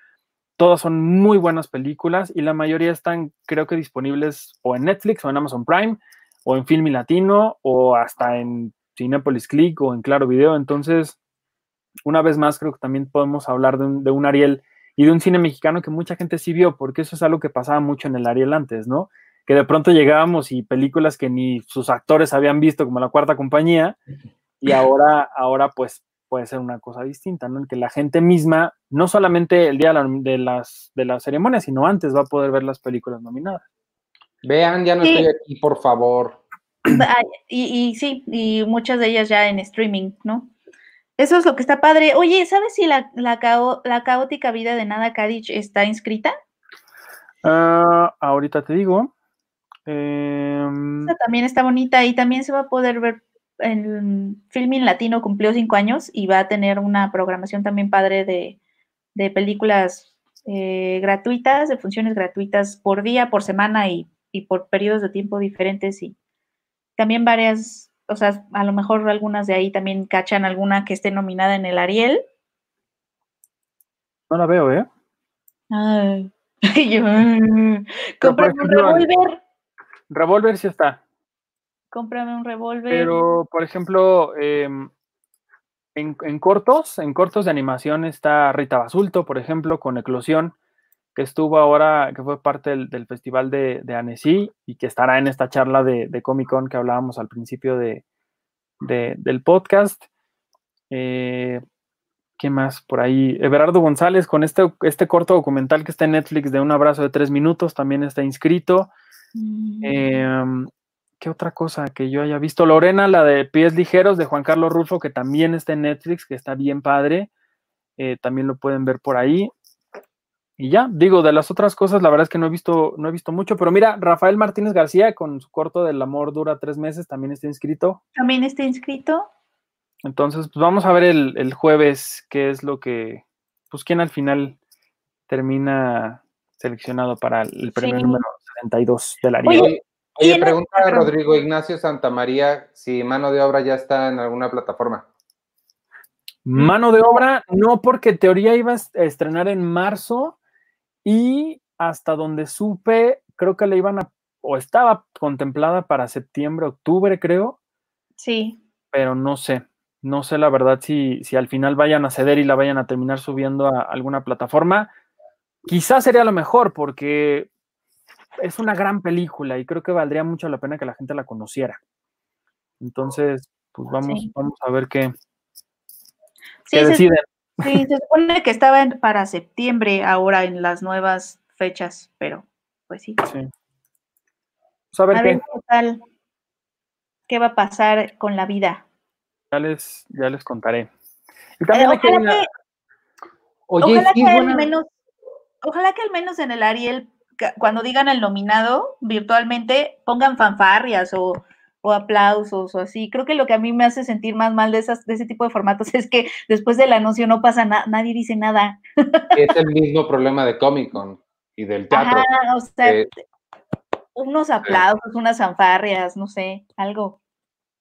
todas son muy buenas películas y la mayoría están, creo que disponibles o en Netflix o en Amazon Prime o en Filmi Latino o hasta en Cinepolis Click o en Claro Video. Entonces, una vez más, creo que también podemos hablar de un, de un Ariel y de un cine mexicano que mucha gente sí vio, porque eso es algo que pasaba mucho en el Ariel antes, ¿no? Que de pronto llegábamos y películas que ni sus actores habían visto, como La Cuarta Compañía, y ahora, ahora pues puede ser una cosa distinta, ¿no? En que la gente misma, no solamente el día de las, de la ceremonia, sino antes va a poder ver las películas nominadas. Vean, ya no sí. estoy aquí, por favor. Y, y, sí, y muchas de ellas ya en streaming, ¿no? Eso es lo que está padre. Oye, ¿sabes si la, la, cao, la caótica vida de Nada Kadich está inscrita? Uh, ahorita te digo. Eh, también está bonita y también se va a poder ver en Filming Latino cumplió cinco años y va a tener una programación también padre de, de películas eh, gratuitas, de funciones gratuitas por día, por semana y, y, por periodos de tiempo diferentes y también varias, o sea, a lo mejor algunas de ahí también cachan alguna que esté nominada en el Ariel. No la veo, ¿eh? Ay. Yo, un revólver. Revolver sí está. Cómprame un revólver. Pero, por ejemplo, eh, en, en, cortos, en cortos de animación está Rita Basulto, por ejemplo, con Eclosión, que estuvo ahora, que fue parte del, del festival de, de, Annecy y que estará en esta charla de, de, Comic Con que hablábamos al principio de, de- del podcast. Eh, ¿Qué más por ahí? Everardo González con este, este corto documental que está en Netflix de un abrazo de tres minutos también está inscrito. Mm, Em, ¿Qué otra cosa que yo haya visto? Lorena, la de Pies Ligeros de Juan Carlos Rulfo, que también está en Netflix, que está bien padre. eh, también lo pueden ver por ahí. Y ya, digo, de las otras cosas, la verdad es que no he visto, no he visto mucho, pero mira, Rafael Martínez García con su corto del amor dura tres meses también está inscrito. También está inscrito. Entonces, pues vamos a ver el, el jueves qué es lo que, pues quién al final termina seleccionado para el premio Sí. número 62 de la Oye, pregunta a Rodrigo Ignacio Santamaría si mano de obra ya está en alguna plataforma. Mano de obra, no, porque en teoría iba a estrenar en marzo y hasta donde supe, creo que le iban a, o estaba contemplada para septiembre, octubre, creo, Sí. pero no sé, no sé la verdad si, si al final vayan a ceder y la vayan a terminar subiendo a alguna plataforma. Quizás sería lo mejor porque es una gran película y creo que valdría mucho la pena que la gente la conociera. Entonces, pues vamos, Sí. vamos a ver qué, Sí, qué se, deciden. sí, se supone que estaba en- para septiembre ahora en las nuevas fechas, pero pues sí. Sí. Pues a ver A qué. ver qué tal, qué va a pasar con la vida. Ya les, ya les contaré. Y Eh, también hay ojalá una- que, Oye, ojalá que al menos, ojalá que al menos en el Ariel, cuando digan el nominado virtualmente, pongan fanfarrias o, o aplausos o así. Creo que lo que a mí me hace sentir más mal de esas, de ese tipo de formatos es que después del anuncio no pasa nada, nadie dice nada. es el mismo problema de Comic Con y del teatro. Ajá, o sea, Eh, unos aplausos, unas fanfarrias, no sé, algo.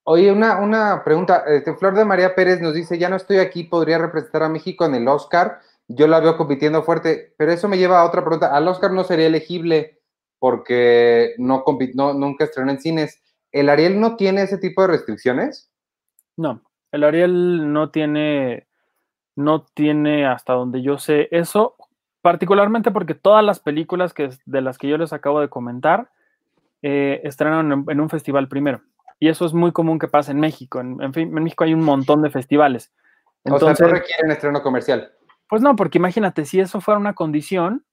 Oye, una, una pregunta. Este, Flor de María Pérez nos dice, ya no estoy aquí, podría representar a México en el Oscar. Yo la veo compitiendo fuerte, pero eso me lleva a otra pregunta. Al Oscar no sería elegible porque no, no nunca estrenó en cines. ¿El Ariel no tiene ese tipo de restricciones? No, el Ariel no tiene, no tiene hasta donde yo sé eso, particularmente porque todas las películas que, de las que yo les acabo de comentar eh, estrenaron en, en un festival primero. Y eso es muy común que pase en México. En, en fin, en México hay un montón de festivales. o Entonces, sea, no requieren estreno comercial. Pues no, porque imagínate, si eso fuera una condición,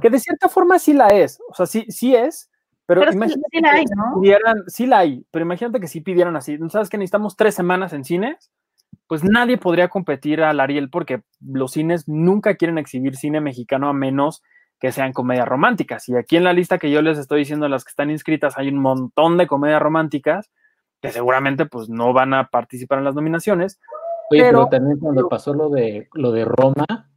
que de cierta forma sí la es, o sea, sí, sí es, pero, Pero sí- imagínate sí la que hay, si ¿no? pidieran, sí la hay, pero imagínate que si pidieran así, ¿no sabes que necesitamos tres semanas en cines? Pues nadie podría competir al Ariel porque los cines nunca quieren exhibir cine mexicano a menos que sean comedias románticas. Y aquí en la lista que yo les estoy diciendo, las que están inscritas, hay un montón de comedias románticas que seguramente pues no van a participar en las nominaciones. Oye, pero, Pero- también cuando pasó lo de lo de Roma,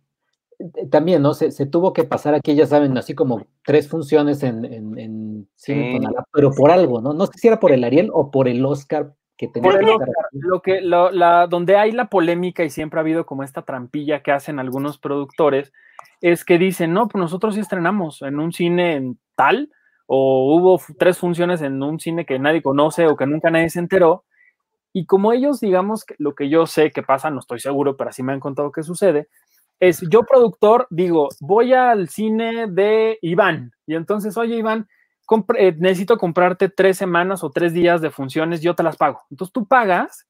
eh, también, ¿no? Se, se tuvo que pasar aquí, ya saben, así como tres funciones en, en, en Sí. Pero por algo, ¿no? No sé si era por el Ariel o por el Oscar que tenía Por que el estar Oscar, lo que, lo- la, donde hay la polémica y siempre ha habido como esta trampilla que hacen algunos productores, es que dicen, no, pues nosotros sí estrenamos en un cine en tal, o hubo tres funciones en un cine que nadie conoce o que nunca nadie se enteró, y como ellos, digamos, que lo que yo sé que pasa, no estoy seguro, pero así me han contado que sucede, es yo productor, digo, voy al cine de Iván, y entonces, oye, Iván, eh, necesito comprarte tres semanas o tres días de funciones, yo te las pago. Entonces tú pagas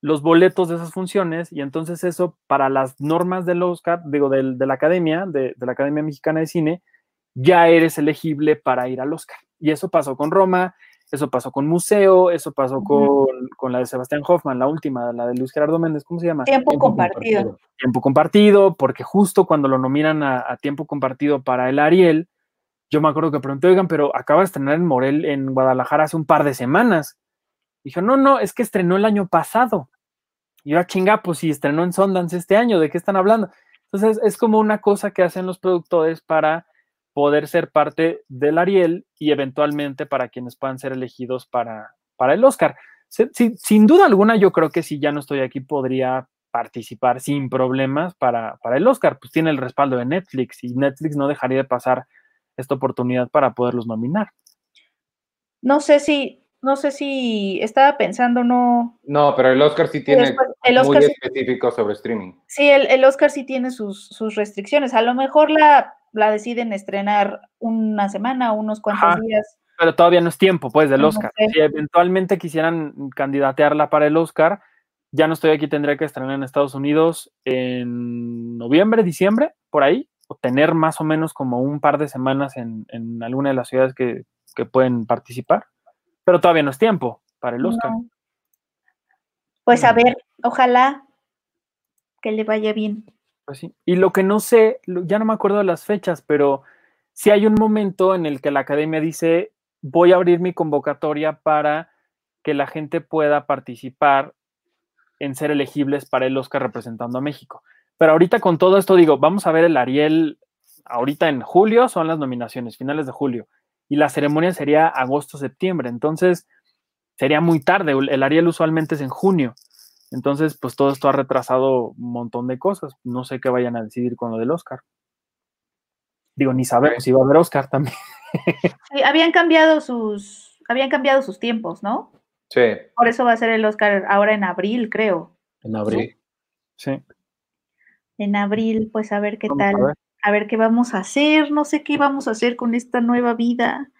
los boletos de esas funciones y entonces eso para las normas del Oscar, digo, del- de la academia, de, de la Academia Mexicana de Cine, ya eres elegible para ir al Oscar. Y eso pasó con Roma, eso pasó con Museo, eso pasó con, con la de Sebastián Hoffman, la última, la de Luis Gerardo Méndez, ¿cómo se llama? Tiempo, Tiempo compartido. tiempo compartido, porque justo cuando lo nominan a, a tiempo compartido para el Ariel, yo me acuerdo que pregunté, oigan, pero acaba de estrenar en Morel, en Guadalajara, hace un par de semanas. Dijo, no, no, es que estrenó el año pasado. Y yo, "Ah, chinga, pues si estrenó en Sundance este año, ¿de qué están hablando? Entonces, es como una cosa que hacen los productores para poder ser parte del Ariel y eventualmente para quienes puedan ser elegidos para, para el Oscar. Se- si- sin duda alguna, yo creo que si ya no estoy aquí, podría participar sin problemas para, para el Oscar. Pues tiene el respaldo de Netflix y Netflix no dejaría de pasar esta oportunidad para poderlos nominar. No sé si, no sé si estaba pensando, no. No, pero el Oscar sí tiene después- el muy sí- específico sobre streaming. Sí, el, el Oscar sí tiene sus, sus restricciones. A lo mejor la, la deciden estrenar una semana unos cuantos Ajá. días pero todavía no es tiempo, pues, del No Oscar. sé. Si eventualmente quisieran candidatearla para el Oscar, ya no estoy aquí, tendría que estrenar en Estados Unidos en noviembre, diciembre, por ahí, o tener más o menos como un par de semanas en, en alguna de las ciudades que, que pueden participar, pero todavía no es tiempo para el Oscar. No. Pues a ver, ojalá que le vaya bien. Pues. Y lo que no sé, ya no me acuerdo de las fechas, pero sí hay un momento en el que la academia dice, voy a abrir mi convocatoria para que la gente pueda participar en ser elegibles para el Oscar representando a México. Pero ahorita con todo esto digo, vamos a ver el Ariel, ahorita en julio son las nominaciones, finales de julio, y la ceremonia sería agosto-septiembre, entonces sería muy tarde, el Ariel usualmente es en junio. Entonces, pues todo esto ha retrasado un montón de cosas. No sé qué vayan a decidir con lo del Oscar. Digo, ni sabemos si va a haber Oscar también. Sí, habían cambiado sus, habían cambiado sus tiempos, ¿no? Sí. Por eso va a ser el Oscar ahora en abril, creo. En abril. sí. Sí. En abril, pues a ver qué vamos a tal. ver. A ver qué vamos a hacer. No sé qué vamos a hacer con esta nueva vida.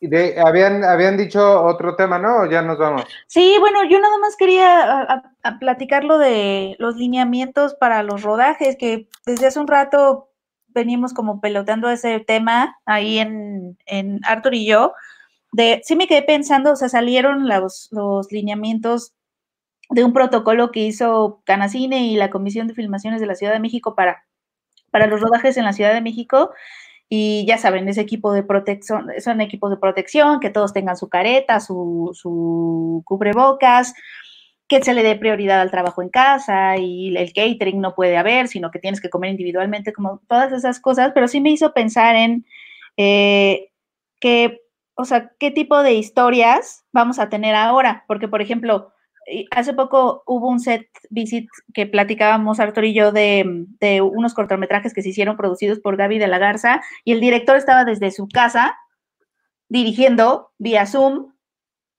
De- habían, habían dicho otro tema, ¿no? ¿O ya nos vamos? Sí, bueno, yo nada más quería a- a- a platicar lo de los lineamientos para los rodajes, que desde hace un rato venimos como peloteando ese tema ahí en, en Arthur y yo. De, sí me quedé pensando, o sea, salieron los, los lineamientos de un protocolo que hizo Canacine y la Comisión de Filmaciones de la Ciudad de México para, para los rodajes en la Ciudad de México. Y ya saben, ese equipo de protección, son equipos de protección, que todos tengan su careta, su, su cubrebocas, que se le dé prioridad al trabajo en casa y el catering no puede haber, sino que tienes que comer individualmente, como todas esas cosas, pero sí me hizo pensar en eh, que, o sea, qué tipo de historias vamos a tener ahora, porque, por ejemplo, hace poco hubo un set visit que platicábamos Arthur y yo de, de unos cortometrajes que se hicieron producidos por Gaby de la Garza y el director estaba desde su casa dirigiendo vía Zoom.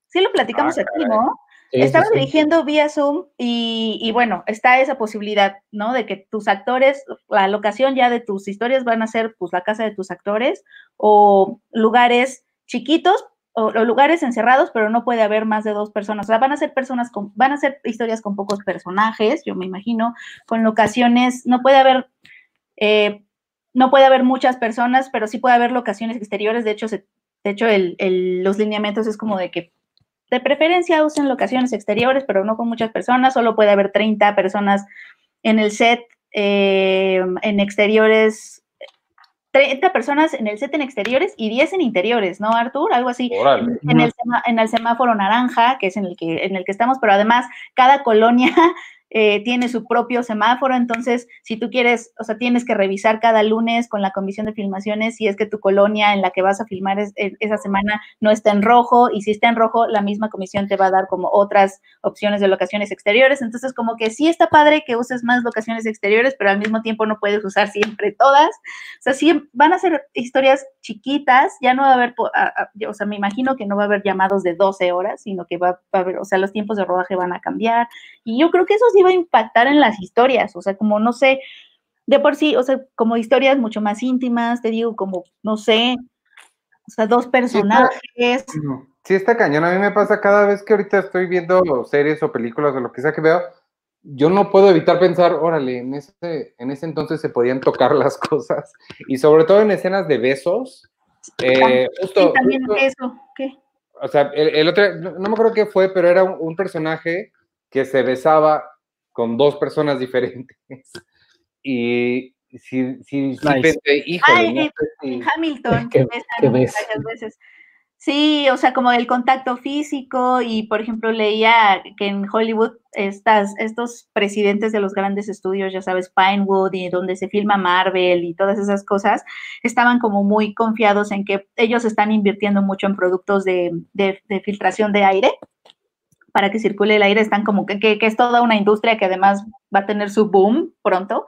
Sí lo platicamos Ah, aquí, ¿no? Sí, Estaba sí. dirigiendo vía Zoom y, y bueno, está esa posibilidad, ¿no? De que tus actores, la locación ya de tus historias van a ser pues la casa de tus actores o lugares chiquitos o, lugares encerrados, pero no puede haber más de dos personas. O sea, van a ser personas con, van a ser historias con pocos personajes, yo me imagino, con locaciones, no puede haber, eh, no puede haber muchas personas, pero sí puede haber locaciones exteriores. De hecho, de hecho el- el- los lineamientos es como de que de preferencia usen locaciones exteriores, pero no con muchas personas, solo puede haber 30 personas en el set, eh, en exteriores, 30 personas en el set en exteriores y 10 en interiores, ¿no, Artur? Algo así. En el, en el semáforo naranja, que es en el que, en el que estamos, pero además cada colonia eh, tiene su propio semáforo, entonces si tú quieres, o sea, tienes que revisar cada lunes con la comisión de filmaciones si es que tu colonia en la que vas a filmar es- es- esa semana no está en rojo y si está en rojo, la misma comisión te va a dar como otras opciones de locaciones exteriores, entonces como que sí está padre que uses más locaciones exteriores, pero al mismo tiempo no puedes usar siempre todas, o sea, sí van a ser historias chiquitas, ya no va a haber, o sea, me imagino que no va a haber llamados de 12 horas, sino que va, va a haber, o sea, los tiempos de rodaje van a cambiar. Y yo creo que eso sí va a impactar en las historias, o sea, como no sé, de por sí, o sea, como historias mucho más íntimas, te digo, como, no sé, o sea, dos personajes. Sí, está cañón. A mí me pasa cada vez que ahorita estoy viendo series o películas o lo que sea que veo, yo no puedo evitar pensar, órale, en ese, en ese entonces se podían tocar las cosas. Y sobre todo en escenas de besos. Eh, justo, Sí, también justo- eso, ¿qué? o sea, el, el otro, no, no me acuerdo qué fue, pero era un, un personaje que se besaba con dos personas diferentes. Y sí, sí, sí Nice. pensé, híjole, Ay, no sé si- En Hamilton, ¿Qué- se besan qué ves? varias veces. Sí, o sea, como el contacto físico y, por ejemplo, leía que en Hollywood estas, estos presidentes de los grandes estudios, ya sabes, Pinewood y donde se filma Marvel y todas esas cosas, estaban como muy confiados en que ellos están invirtiendo mucho en productos de, de- de filtración de aire para que circule el aire, están como que, que- es toda una industria que además va a tener su boom pronto.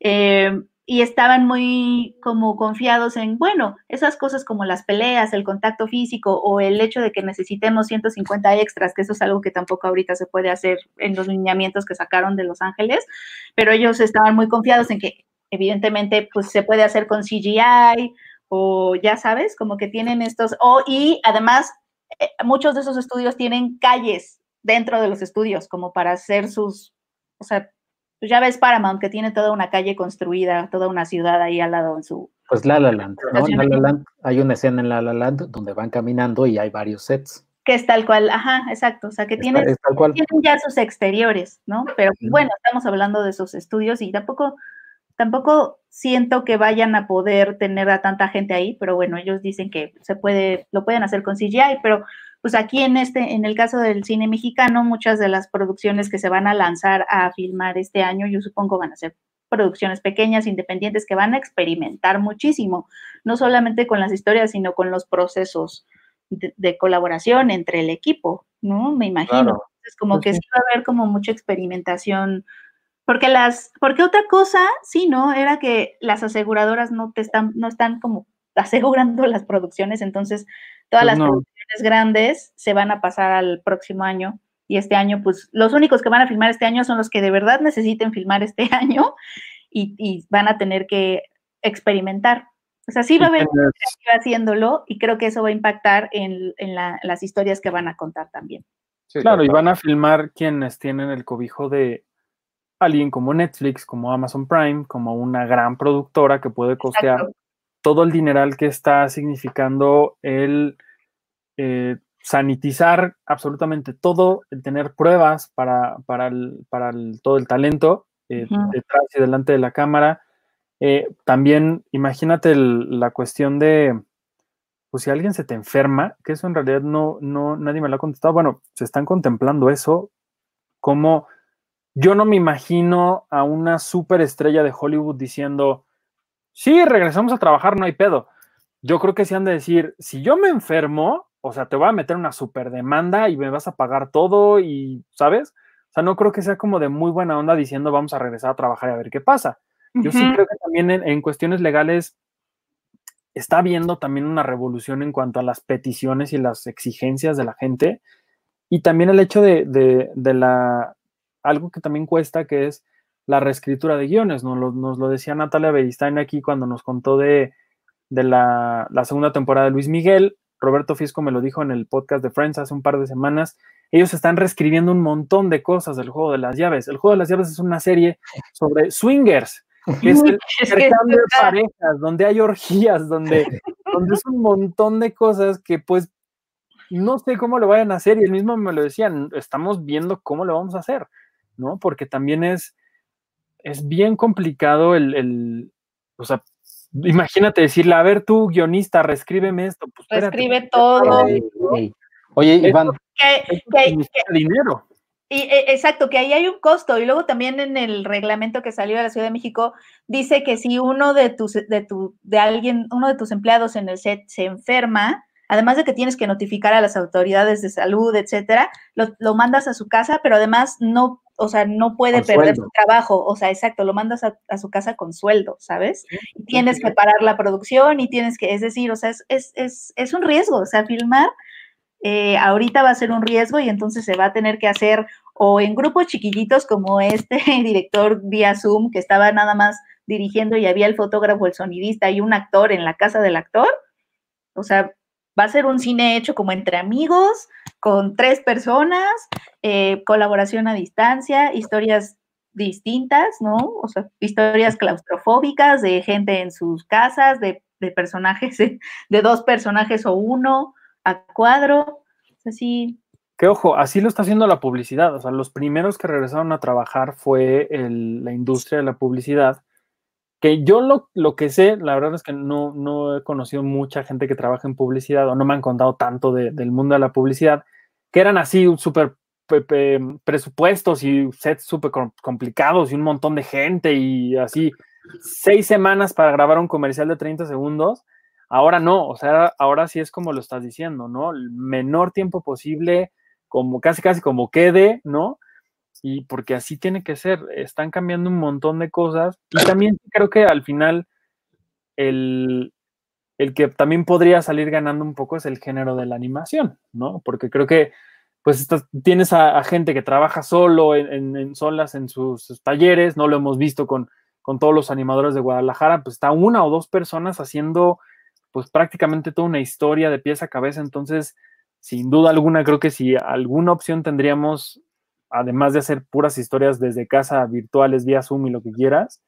Eh, y estaban muy como confiados en, bueno, esas cosas como las peleas, el contacto físico o el hecho de que necesitemos 150 extras, que eso es algo que tampoco ahorita se puede hacer en los lineamientos que sacaron de Los Ángeles, pero ellos estaban muy confiados en que evidentemente pues se puede hacer con CGI o ya sabes, como que tienen estos, o y además eh, muchos de esos estudios tienen calles dentro de los estudios como para hacer sus, o sea, pues ya ves Paramount que tiene toda una calle construida, toda una ciudad ahí al lado en su... Pues La La Land, ¿no? La La Land, hay una escena en La La Land donde van caminando y hay varios sets. Que es tal cual, ajá, exacto, o sea, que tienen, tienen ya sus exteriores, ¿no? Pero bueno, estamos hablando de sus estudios y tampoco, tampoco siento que vayan a poder tener a tanta gente ahí, pero bueno, ellos dicen que se puede, lo pueden hacer con CGI, pero pues aquí en este, en el caso del cine mexicano, muchas de las producciones que se van a lanzar a filmar este año, yo supongo van a ser producciones pequeñas, independientes, que van a experimentar muchísimo, no solamente con las historias, sino con los procesos de, colaboración entre el equipo, ¿no? Me imagino. Es como pues que sí va a haber como mucha experimentación, porque las, porque otra cosa, sí, ¿no? Era que las aseguradoras no te están, no están como asegurando las producciones, entonces todas pues las producciones grandes se van a pasar al próximo año y este año, pues los únicos que van a filmar este año son los que de verdad necesiten filmar este año y, van a tener que experimentar. O sea, sí va a haber gente haciéndolo y creo que eso va a impactar en, las historias que van a contar también. claro, y van a filmar quienes tienen el cobijo de alguien como Netflix, como Amazon Prime, como una gran productora que puede costear todo el dineral que está significando el eh, sanitizar absolutamente todo, el tener pruebas para, para, todo el talento eh, detrás y delante de la cámara. Eh, también imagínate la cuestión de, pues si alguien se te enferma, que eso en realidad no, no, nadie me lo ha contestado, bueno, se están contemplando eso, como yo no me imagino a una superestrella de Hollywood diciendo, sí, regresamos a trabajar, no hay pedo. Yo creo que se han de decir, si yo me enfermo, o sea, te voy a meter una super demanda y me vas a pagar todo y, ¿sabes? O sea, no creo que sea como de muy buena onda diciendo vamos a regresar a trabajar y a ver qué pasa. Yo sí creo que también en, cuestiones legales está habiendo también una revolución en cuanto a las peticiones y las exigencias de la gente y también el hecho de, de la, algo que también cuesta, que es la reescritura de guiones. Nos lo, nos lo decía Natalia Beristain aquí cuando nos contó de, la, segunda temporada de Luis Miguel. Roberto Fisco me lo dijo en el podcast de Friends hace un par de semanas. Ellos están reescribiendo un montón de cosas del juego de las llaves. El juego de las llaves es una serie sobre swingers, que es el intercambio de parejas, donde hay orgías, donde, donde es un montón de cosas que pues no sé cómo lo vayan a hacer y el mismo me lo decían, estamos viendo cómo lo vamos a hacer, ¿no? Porque también es, es bien complicado el, o sea, imagínate decirle, a ver tú, guionista, reescríbeme esto. Pues, Reescribe todo. Oye, Iván. Que, dinero. Y, e, exacto, que ahí hay un costo. Y luego también en el reglamento que salió de la Ciudad de México dice que si uno de tus, de tu, de alguien, uno de tus empleados en el set se enferma, además de que tienes que notificar a las autoridades de salud, etcétera, lo, mandas a su casa, pero además no, o sea, no puede perder su trabajo, o sea, exacto, lo mandas a, su casa con sueldo, ¿sabes? Y tienes que parar la producción y tienes que, es decir, o sea, es, es, es, un riesgo, o sea, filmar eh, ahorita va a ser un riesgo y entonces se va a tener que hacer o en grupos chiquillitos como este director vía Zoom que estaba nada más dirigiendo y había el fotógrafo, el sonidista y un actor en la casa del actor. O sea, Va a ser un cine hecho como entre amigos, con tres personas, eh, colaboración a distancia, historias distintas, ¿no? O sea, historias claustrofóbicas de gente en sus casas, de, personajes, de, dos personajes o uno a cuadro. Así. Que ojo, así lo está haciendo la publicidad. O sea, los primeros que regresaron a trabajar fue la industria de la publicidad que yo lo, lo, que sé, la verdad es que no, no, he conocido mucha gente que trabaja en publicidad o no me han contado tanto del mundo de la publicidad, que eran así súper presupuestos y sets súper complicados y un montón de gente y así seis semanas para grabar un comercial de 30 segundos. Ahora no, o sea, ahora sí es como lo estás diciendo, ¿no? El menor tiempo posible, como casi, casi como quede, ¿no? Y porque así tiene que ser. Están cambiando un montón de cosas y también creo que al final el, que también podría salir ganando un poco es el género de la animación, ¿no? Porque creo que pues tienes a, gente que trabaja solo en, solas en sus, talleres, no lo hemos visto con, con todos los animadores de Guadalajara, pues está una o dos personas haciendo pues prácticamente toda una historia de pieza a cabeza, entonces sin duda alguna creo que si alguna opción tendríamos, además de hacer puras historias desde casa, virtuales, vía Zoom y lo que quieras,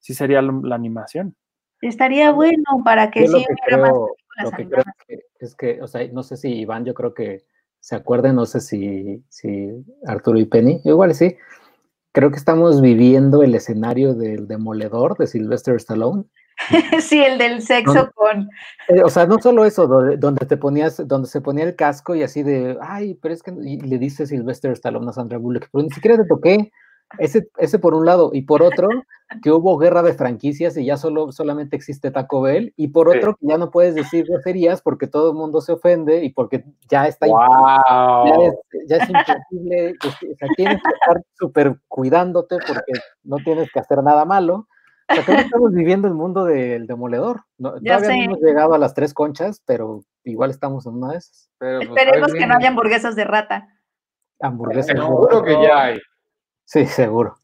sí sería la, la animación. Estaría bueno para que Yo sí hubiera más películas lo que creo que, es que, o sea, no sé si Iván, yo creo que se acuerden, no sé si, si Arturo y Penny, igual sí. Creo que estamos viviendo el escenario del demoledor de Sylvester Stallone. sí, el del sexo con. Eh, o sea, no solo eso, donde, donde te ponías, donde se ponía el casco y así de, ay, pero es que, y le dice Sylvester Stallone a Sandra Bullock, pero ni siquiera te toqué. Ese, ese por un lado, y por otro, que hubo guerra de franquicias y ya solo, solamente existe Taco Bell, y por Sí. otro, que ya no puedes decir groserías porque todo el mundo se ofende y porque ya está ya ¡Wow! es, ya es imposible, pues, o sea, tienes que estar súper cuidándote porque no tienes que hacer nada malo. O sea, creo que estamos viviendo el mundo del demoledor. No, Ya todavía sé. no hemos llegado a las tres conchas, pero igual estamos en una de esas. Pero, pues, Esperemos que no haya hamburguesas de rata. Hamburguesas. Seguro que ya hay. Sí, seguro.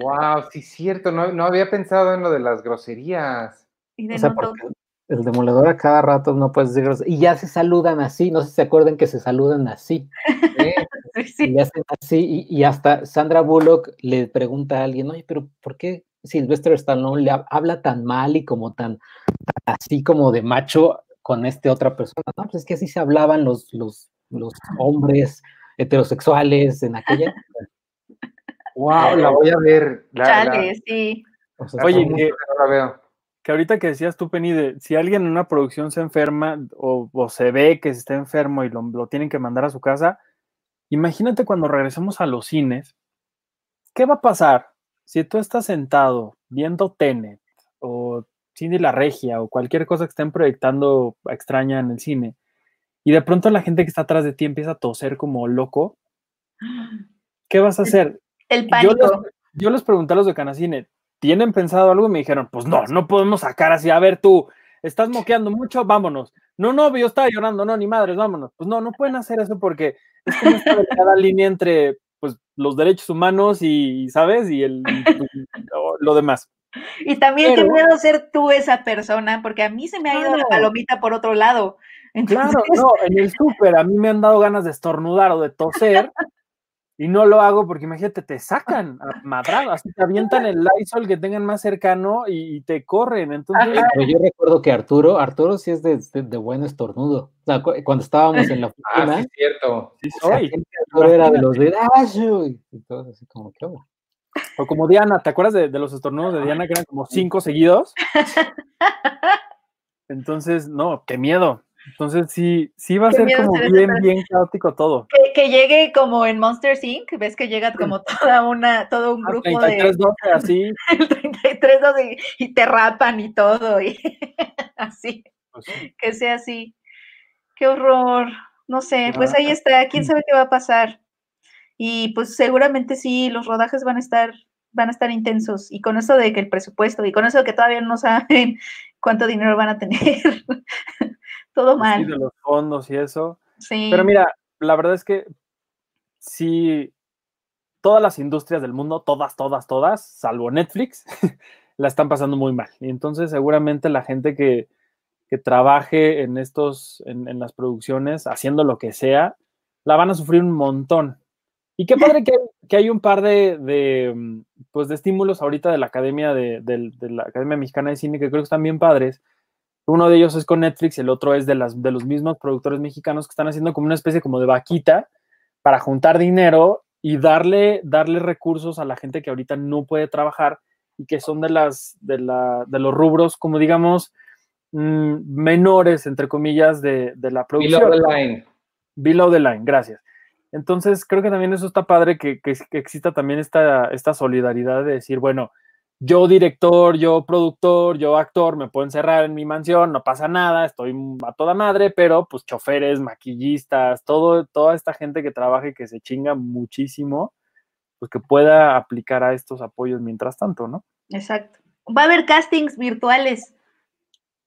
Wow, sí, cierto. No, no había pensado en lo de las groserías. Y de O sea, porque el demoledor a cada rato no puedes decir groserías. Y ya se saludan así, no sé si se acuerdan que se saludan así. Y Sí, le hacen así, y, y hasta Sandra Bullock le pregunta a alguien, oye, pero ¿por qué Sylvester Stallone le ha- habla tan mal y como tan, tan así como de macho con este otra persona? No, pues es que así se hablaban los, los, los hombres heterosexuales en aquella. Wow, la voy a ver. La, la- chale, sí. o sea, Oye, que- la veo. Que ahorita que decías tú, Penny, de si alguien en una producción se enferma o, o se ve que está enfermo y lo, lo tienen que mandar a su casa, imagínate cuando regresemos a los cines, ¿qué va a pasar si tú estás sentado viendo Tenet o Cindy la Regia o cualquier cosa que estén proyectando extraña en el cine y de pronto la gente que está atrás de ti empieza a toser como loco? ¿Qué vas a hacer? El Yo les, yo les pregunté a los de Canacine, ¿tienen pensado algo? Y me dijeron, pues no, no podemos sacar así, a ver tú, estás moqueando mucho, vámonos. No, no, yo estaba llorando, no, ni madres, vámonos. Pues no, no pueden hacer eso porque es como esta delgada línea entre pues, los derechos humanos y, ¿sabes? Y el, y, lo- demás. Y también qué Pero- miedo ser tú esa persona, porque a mí se me ha ido la palomita por otro lado. Entonces, Claro, no, en el súper a mí me han dado ganas de estornudar o de toser y no lo hago porque imagínate, te sacan a madrado, así te avientan el Lysol que tengan más cercano y, y te corren. Entonces, Pero yo recuerdo que Arturo, Arturo sí es de, de- de buen estornudo. O sea, cu- cuando estábamos en la Ah, oficina, sí, es cierto. sí soy. Arturo era de los de "Dashu", y todo así como que. O como Diana, ¿te acuerdas de, de los estornudos de Diana que eran como cinco seguidos? Entonces, no, qué miedo. Entonces sí, sí va a ser como ser bien, bien caótico todo. que, que llegue como en Monster Inc., ves que llega como toda una, todo un Ah, grupo 33, de 12, así. el 33 dos y, y te rapan y todo, y así, pues, sí. que sea así. Qué horror. No sé, pues Ah. ahí está, quién sabe qué va a pasar. Y pues seguramente sí, los rodajes van a estar, van a estar intensos. Y con eso de que el presupuesto, y con eso de que todavía no saben cuánto dinero van a tener. Todo sí, mal. de los fondos y eso. Sí. Pero mira, la verdad es que sí, todas las industrias del mundo, todas, todas, todas, salvo Netflix, la están pasando muy mal. Y entonces seguramente la gente que, que trabaje en estos, en, en las producciones, haciendo lo que sea, la van a sufrir un montón. Y qué padre que, que hay un par de, de, mm, pues de estímulos ahorita de la Academia de, del- de la Academia Mexicana de Cine que creo que están bien padres. Uno de ellos es con Netflix, el otro es de, las, de los mismos productores mexicanos que están haciendo como una especie como de vaquita para juntar dinero y darle, darle recursos a la gente que ahorita no puede trabajar y que son de, las, de, la, de los rubros, como digamos, mm, menores, entre comillas, de, de la producción. Below the line. Below the line, gracias. Entonces, creo que también eso está padre que, que- que exista también esta, esta solidaridad de decir, bueno, yo director, yo productor, yo actor, me puedo encerrar en mi mansión, no pasa nada, estoy a toda madre, pero pues choferes, maquillistas, todo, toda esta gente que trabaja y que se chinga muchísimo, pues que pueda aplicar a estos apoyos mientras tanto, ¿no? Exacto. Va a haber castings virtuales.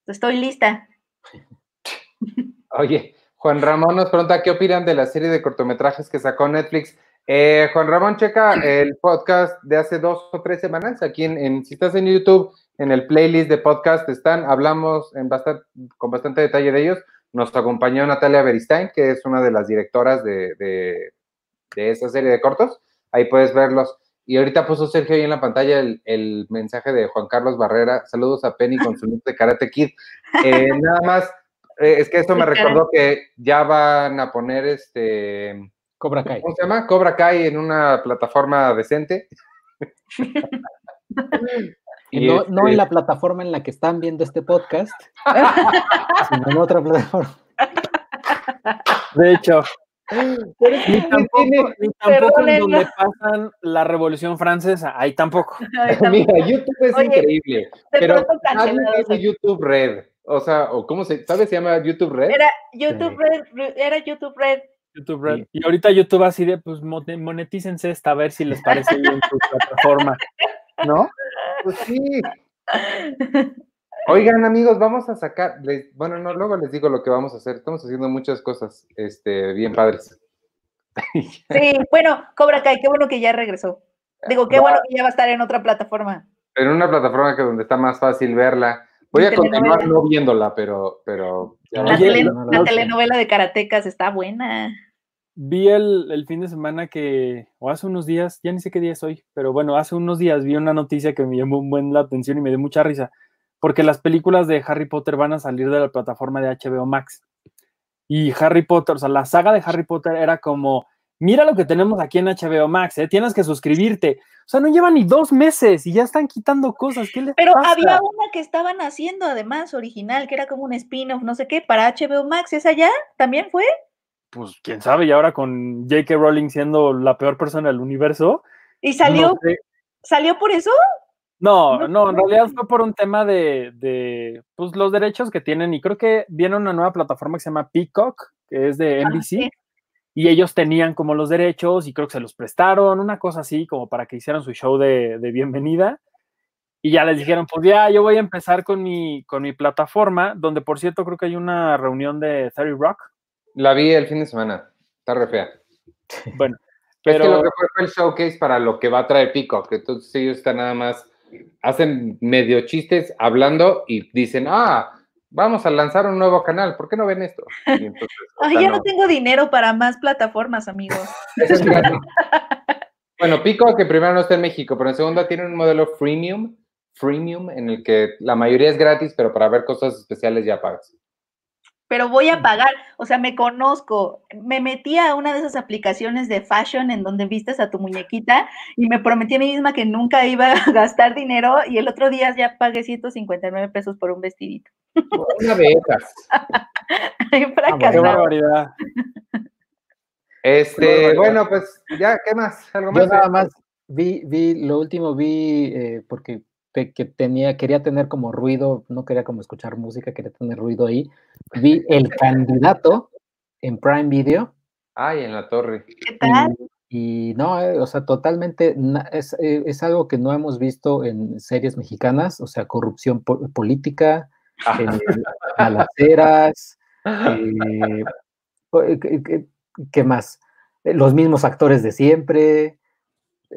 Estoy lista. Oye, Juan Ramón nos pregunta qué opinan de la serie de cortometrajes que sacó Netflix. Eh, Juan Ramón, checa el podcast de hace dos o tres semanas aquí en, en- si estás en YouTube, en el playlist de podcast están, hablamos en bastante, con bastante detalle de ellos. Nos acompañó Natalia Beristain, que es una de las directoras de, de, de esa serie de cortos. Ahí puedes verlos. Y ahorita puso Sergio ahí en la pantalla el, el mensaje de Juan Carlos Barrera. Saludos a Penny con su look de Karate Kid. Eh, nada más, eh, es que esto me recordó que ya van a poner este. Cobra Kai. ¿Cómo se llama? Cobra Kai en una plataforma decente. Y no, no este, en la plataforma en la que están viendo este podcast, sino en otra plataforma. De hecho, ni tampoco, tiene- ni tampoco en donde pasan la Revolución Francesa, ahí tampoco. Ay, tampoco. Mira, YouTube es Oye, increíble, de pero nadie tiene YouTube Red. O sea, o ¿cómo se, ¿sabes? Se llama YouTube Red. Era YouTube Red, era YouTube Red. YouTube Red. Sí. Y ahorita YouTube así de, pues monetícense esta a ver si les parece bien su plataforma. ¿No? Pues sí. Oigan, amigos, vamos a sacar, les- bueno, no, luego les digo lo que vamos a hacer. Estamos haciendo muchas cosas, este, bien padres. Sí, bueno, Cobra Kai, qué bueno que ya regresó. Digo, qué bueno que ya va a estar en otra plataforma. En una plataforma que donde está más fácil verla. Voy a continuar no viéndola, pero, pero. ya La, tele- telenovela de Karatecas está buena. Vi el, el fin de semana que, o hace unos días, ya ni sé qué día es hoy, pero bueno, hace unos días vi una noticia que me llamó un buen la atención y me dio mucha risa, porque las películas de Harry Potter van a salir de la plataforma de HBO Max. Y Harry Potter, o sea, la saga de Harry Potter era como, mira lo que tenemos aquí en HBO Max, ¿eh? tienes que suscribirte. O sea, no lleva ni dos meses y ya están quitando cosas. ¿Qué les Pero pasa? había una que estaban haciendo además original, que era como un spin-off, no sé qué, para HBO Max. ¿Esa ya también fue? Pues quién sabe, y ahora con J.K. Rowling siendo la peor persona del universo. ¿Y salió, no sé. salió por eso? No, No no, en realidad fue por un tema de, de, pues, los derechos que tienen y creo que viene una nueva plataforma que se llama Peacock, que es de Ah, NBC, sí. Y ellos tenían como los derechos y creo que se los prestaron, una cosa así como para que hicieran su show de, de bienvenida. Y ya les dijeron, pues ya, yo voy a empezar con mi, con mi plataforma, donde por cierto creo que hay una reunión de 30 Rock. La vi el fin de semana. Está re fea. Bueno, Es que lo pero que fue, fue el showcase para lo que va a traer Pico, que entonces ellos están nada más, hacen medio chistes hablando y dicen, ah, vamos a lanzar un nuevo canal, ¿por qué no ven esto? Y entonces, o Ay, ya no. no tengo dinero para más plataformas, amigos. Es bueno, Pico, que primero no está en México, pero en segundo tiene un modelo freemium, freemium, en el que la mayoría es gratis, pero para ver cosas especiales ya pagas. Pero voy a pagar, o sea, me conozco. Me metí a una de esas aplicaciones de fashion en donde vistes a tu muñequita y me prometí a mí misma que nunca iba a gastar dinero y el otro día ya pagué 159 pesos por un vestidito. Una de esas. He qué fracasado. barbaridad. Este, bueno, pues ya, ¿qué más? ¿Algo más? Yo nada más vi, vi, lo último vi, eh, porque te- que tenía, quería tener como ruido, no quería como escuchar música, quería tener ruido ahí. Vi El Candidato en Prime Video. Ay, en la torre. ¿Qué tal? Y, y no, eh, o sea, totalmente, es, eh, es algo que no hemos visto en series mexicanas, o sea, corrupción po- política, balaceras, eh, ¿qué- qué- ¿qué más? Los mismos actores de siempre,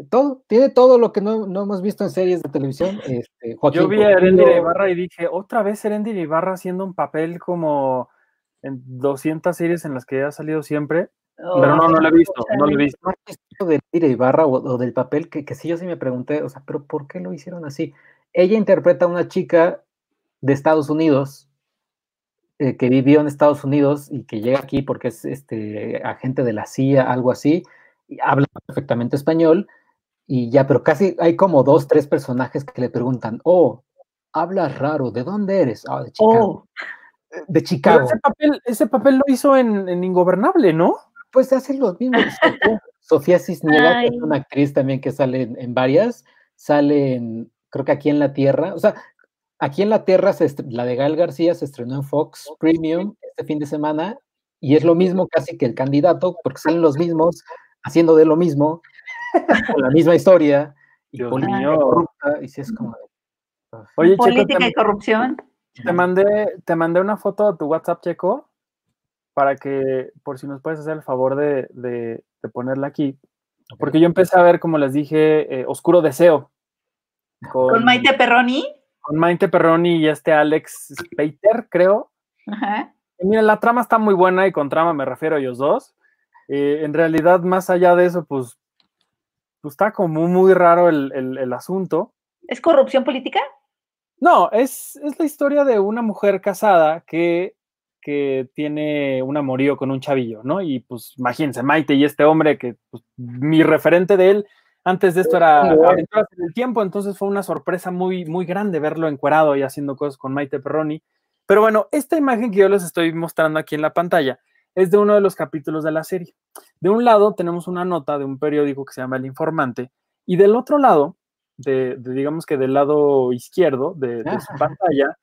todo, tiene todo lo que no, no hemos visto en series de televisión. Este, Joaquín Yo vi a Erendira Ibarra y dije, otra vez Erendira Ibarra haciendo un papel como en 200 series en las que ha salido siempre, pero no, no lo he visto, no lo he visto. de Ibarra o, o del papel, que, que sí, yo sí me pregunté, o sea, pero ¿por qué lo hicieron así? Ella interpreta a una chica de Estados Unidos eh, que vivió en Estados Unidos y que llega aquí porque es este agente de la CIA, algo así, y habla perfectamente español, y ya, pero casi hay como dos, tres personajes que le preguntan, oh, hablas raro, ¿de dónde eres? "Ah, de Chicago. Oh, De Pero Chicago. ese papel, ese papel lo hizo en, en Ingobernable, ¿no? Pues hacen los mismos. Sofía, Sofía Cisniega, que es una actriz también que sale en, en varias, sale en, creo que aquí en la Tierra, o sea, aquí en la Tierra, se la de Gael García se estrenó en Fox Premium este fin de semana y es lo mismo casi que el candidato, porque salen los mismos haciendo de lo mismo, con la misma historia, y Dios política mío. corrupta, y sí es como... política te, y corrupción. te mandé, te mandé una foto a tu WhatsApp, Checo, para que, por si nos puedes hacer el favor de, de- de ponerla aquí. Porque yo empecé a ver, como les dije, eh, Oscuro Deseo. Con Maite Perroni. con Maite Perroni y este Alex Speiter, creo. Ajá. Y la trama está muy buena y con trama me refiero a ellos dos. Eh, en realidad, más allá de eso, pues, pues está como muy raro el, el- el asunto. ¿Es corrupción política? No, es, es la historia de una mujer casada que, que tiene un amorío con un chavillo, ¿no? Y pues imagínense, Maite y este hombre que pues, mi referente de él antes de esto era Aventuras en el Tiempo, entonces fue una sorpresa muy, muy grande verlo encuerado y haciendo cosas con Maite Perroni. Pero bueno, esta imagen que yo les estoy mostrando aquí en la pantalla es de uno de los capítulos de la serie. De un lado tenemos una nota de un periódico que se llama El Informante y del otro lado, de, de, digamos que del lado izquierdo de, de su pantalla,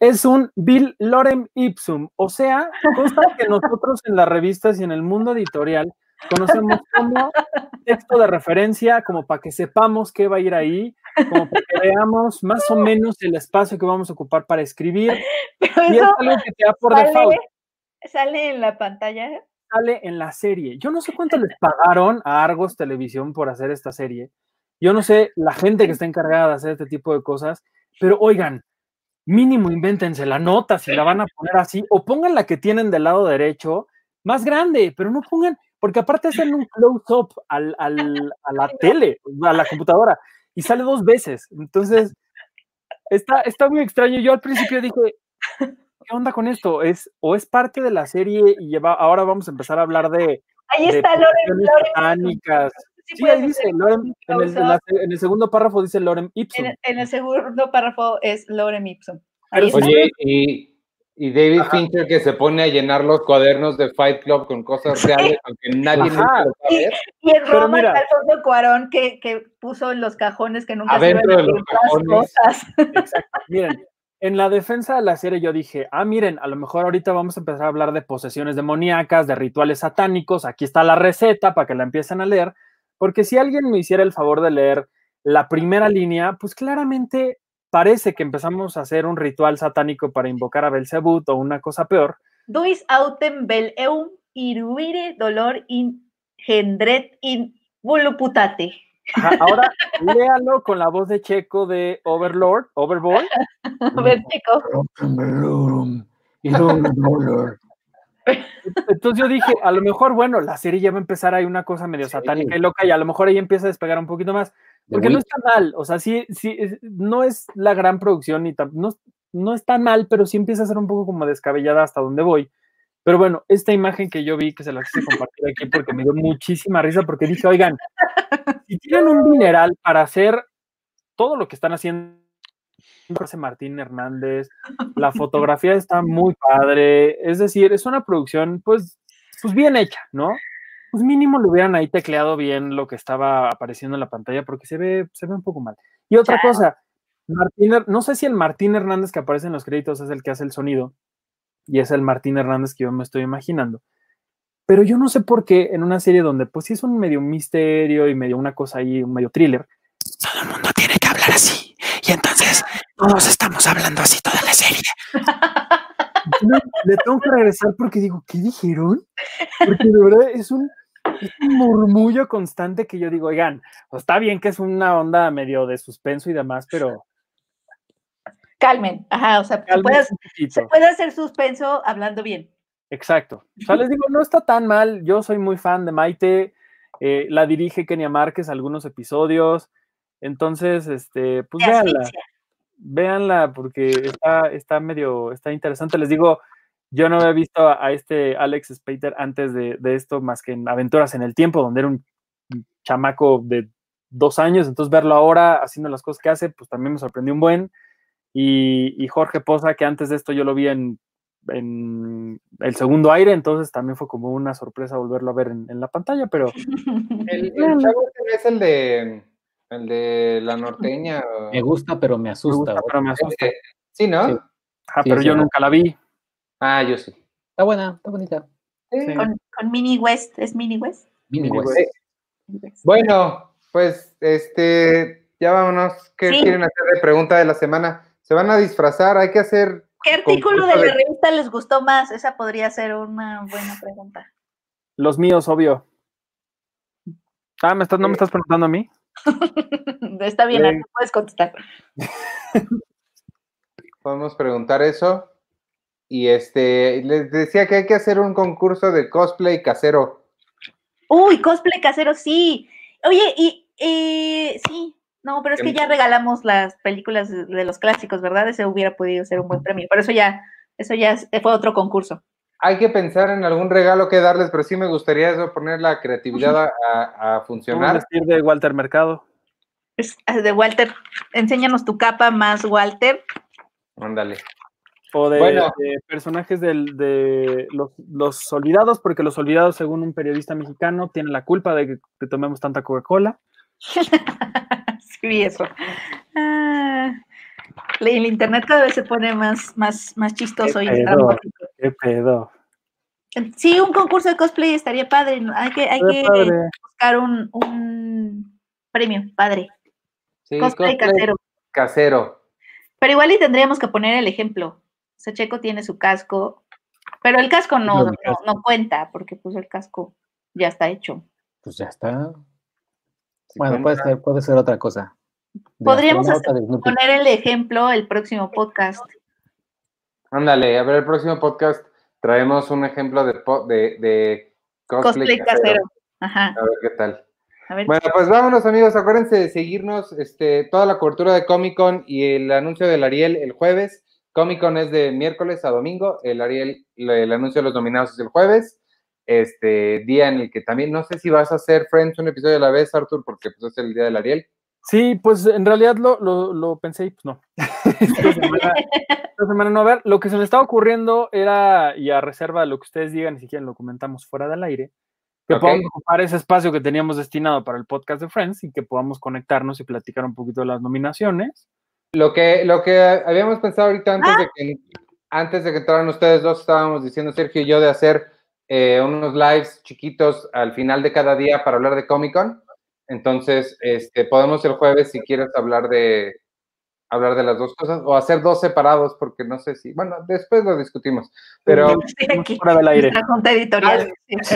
es un Bill Lorem Ipsum. O sea, consta que nosotros en las revistas y en el mundo editorial conocemos como texto de referencia, como para que sepamos qué va a ir ahí, como para que veamos más o menos el espacio que vamos a ocupar para escribir. Pero Y es algo que te da por default. Sale en la pantalla. Sale en la serie. Yo no sé cuánto les pagaron a Argos Televisión por hacer esta serie. Yo no sé la gente que está encargada de hacer este tipo de cosas, pero oigan, mínimo invéntense la nota si la van a poner así, o pongan la que tienen del lado derecho más grande, pero no pongan, porque aparte hacen un close-up al, al- a la tele, a la computadora, y sale dos veces. Entonces, está, está muy extraño. Yo al principio dije, ¿qué onda con esto? ¿Es, ¿O es parte de la serie y lleva, ahora vamos a empezar a hablar de, Ahí de está Loren. Sí Sí, ahí dice, Lorem, en, el, en close-up. la- en el segundo párrafo dice Lorem Ipsum. En, en el segundo párrafo es Lorem Ipsum. Ahí está. Oye, y, y David Fincher que se pone a llenar los cuadernos de Fight Club con cosas reales, aunque nadie nunca lo a ver. Y en Roma mira. Alfonso Cuarón que, que puso en los cajones que nunca Adentro sirven de los para otras cajones. cosas. Exacto. Miren, en la defensa de la serie yo dije, ah, miren, a lo mejor ahorita vamos a empezar a hablar de posesiones demoníacas, de rituales satánicos, aquí está la receta para que la empiecen a leer, porque si alguien me hiciera el favor de leer la primera línea, pues claramente parece que empezamos a hacer un ritual satánico para invocar a Belzebut o una cosa peor. Duis autem bel eum iruire dolor in gendret in vuluputate. Ahora léalo con la voz de Checo de Overlord, Overboard. A ver, chico. Entonces yo dije, a lo mejor, bueno, la serie ya va a empezar, hay una cosa medio Sí. satánica y loca, y a lo mejor ahí empieza a despegar un poquito más. Porque no está mal, o sea, sí, sí, no es la gran producción, ni no, no está mal, pero sí empieza a ser un poco como descabellada hasta donde voy. Pero bueno, esta imagen que yo vi, que se la quise compartir aquí porque me dio muchísima risa, porque dije, oigan, si tienen un dineral para hacer todo lo que están haciendo, Martín Hernández, la fotografía está muy padre, es decir, es una producción pues, pues bien hecha, ¿no? Pues mínimo le hubieran ahí tecleado bien lo que estaba apareciendo en la pantalla porque se ve, se ve un poco mal. Y otra cosa, Martín, no sé si el Martín Hernández que aparece en los créditos es el que hace el sonido y es el Martín Hernández que yo me estoy imaginando. Pero yo no sé por qué en una serie donde pues sí es un medio misterio y medio una cosa ahí, un medio thriller, todo el mundo tiene que hablar así. Y entonces todos estamos hablando así toda la serie. No, le tengo que regresar porque digo, ¿qué dijeron? Porque de verdad es un, es un murmullo constante que yo digo, oigan, pues, está bien que es una onda medio de suspenso y demás, pero Calmen. Ajá, o sea, se calmen puede, un poquito. se puede hacer suspenso hablando bien. Exacto. O sea, les digo, no está tan mal. Yo soy muy fan de Maite. eh, la dirige Kenia Márquez algunos episodios. Entonces, este, pues véanla. Véanla porque está, está medio, está interesante. Les digo, yo no había visto a, a este Alex Spater antes de, de esto más que en Aventuras en el Tiempo, donde era un un chamaco de dos años. Entonces, verlo ahora haciendo las cosas que hace, pues también me sorprendió un buen. Y, y Jorge Poza, que antes de esto yo lo vi en, en el segundo aire, entonces también fue como una sorpresa volverlo a ver en, en la pantalla, pero El, el chavo este es el de, el de la norteña. Me gusta, pero me me asusta. gusta, pero me asusta. Eh, Sí, ¿no? Sí. Sí, pero sí, yo no. nunca la vi. Ah, yo sí. Está buena, está bonita. Sí. Con, con Mini West, ¿es Mini West? Mini Mini West. West. Bueno, pues este, ya vámonos. ¿Qué Sí. quieren hacer de pregunta de la semana? ¿Se van a disfrazar? Hay que hacer. ¿Qué artículo de la de- revista les gustó más? Esa podría ser una buena pregunta. Los míos, obvio. Ah, ¿me estás, ¿no me estás preguntando a mí? Está bien, puedes contestar. Podemos preguntar eso. Y este, les decía que hay que hacer un concurso de cosplay casero. Uy, cosplay casero, sí. Oye, y eh, sí, no, pero es que ya regalamos las películas de los clásicos, ¿verdad? Ese hubiera podido ser un buen premio. Pero eso ya, eso ya fue otro concurso. Hay que pensar en algún regalo que darles, pero sí me gustaría eso, poner la creatividad a, a funcionar. decir de Walter Mercado? Es de Walter, enséñanos tu capa más Walter. Ándale. O de, personajes de los, olvidados, porque los olvidados, según un periodista mexicano, tienen la culpa de que, tomemos tanta Coca-Cola. sí, eso. Ah, el internet cada vez se pone más, más, más chistoso y qué pedo. Sí, un concurso de cosplay estaría padre. Hay que, hay que buscar un, premio, padre. cosplay, casero. Casero. Pero igual y tendríamos que poner el ejemplo. Sacheco tiene su casco, pero el casco no, no, cuenta, porque pues el casco ya está hecho. Pues ya está. Bueno, puede ser, puede ser otra cosa. Podríamos poner el ejemplo el próximo podcast. Ándale, a ver, el próximo podcast traemos un ejemplo de, de, de cosplay, casero. Ajá. A ver qué tal. Bueno, pues vámonos amigos, acuérdense de seguirnos este, toda la cobertura de Comic Con y el anuncio del Ariel el jueves. Comic Con es de miércoles a domingo, el Ariel, el anuncio de los nominados es el jueves, este día en el que también, no sé si vas a hacer Friends un episodio a la vez, Arthur, porque pues es el día del Ariel. Sí, pues en realidad lo, lo, pensé y pues no. esta, semana, no. A ver, lo que se me estaba ocurriendo era, y a reserva de lo que ustedes digan, ni siquiera lo comentamos fuera del aire, que podamos ocupar ese espacio que teníamos destinado para el podcast de Friends y que podamos conectarnos y platicar un poquito de las nominaciones. Lo que, lo que habíamos pensado ahorita antes, de que, antes de que entraran ustedes dos, estábamos diciendo Sergio y yo de hacer eh, unos lives chiquitos al final de cada día para hablar de Comic Con. Entonces, este, podemos el jueves, si quieres, hablar de hablar de las dos cosas o hacer dos separados, porque no sé si, bueno, después lo discutimos, pero fuera del aire. editorial.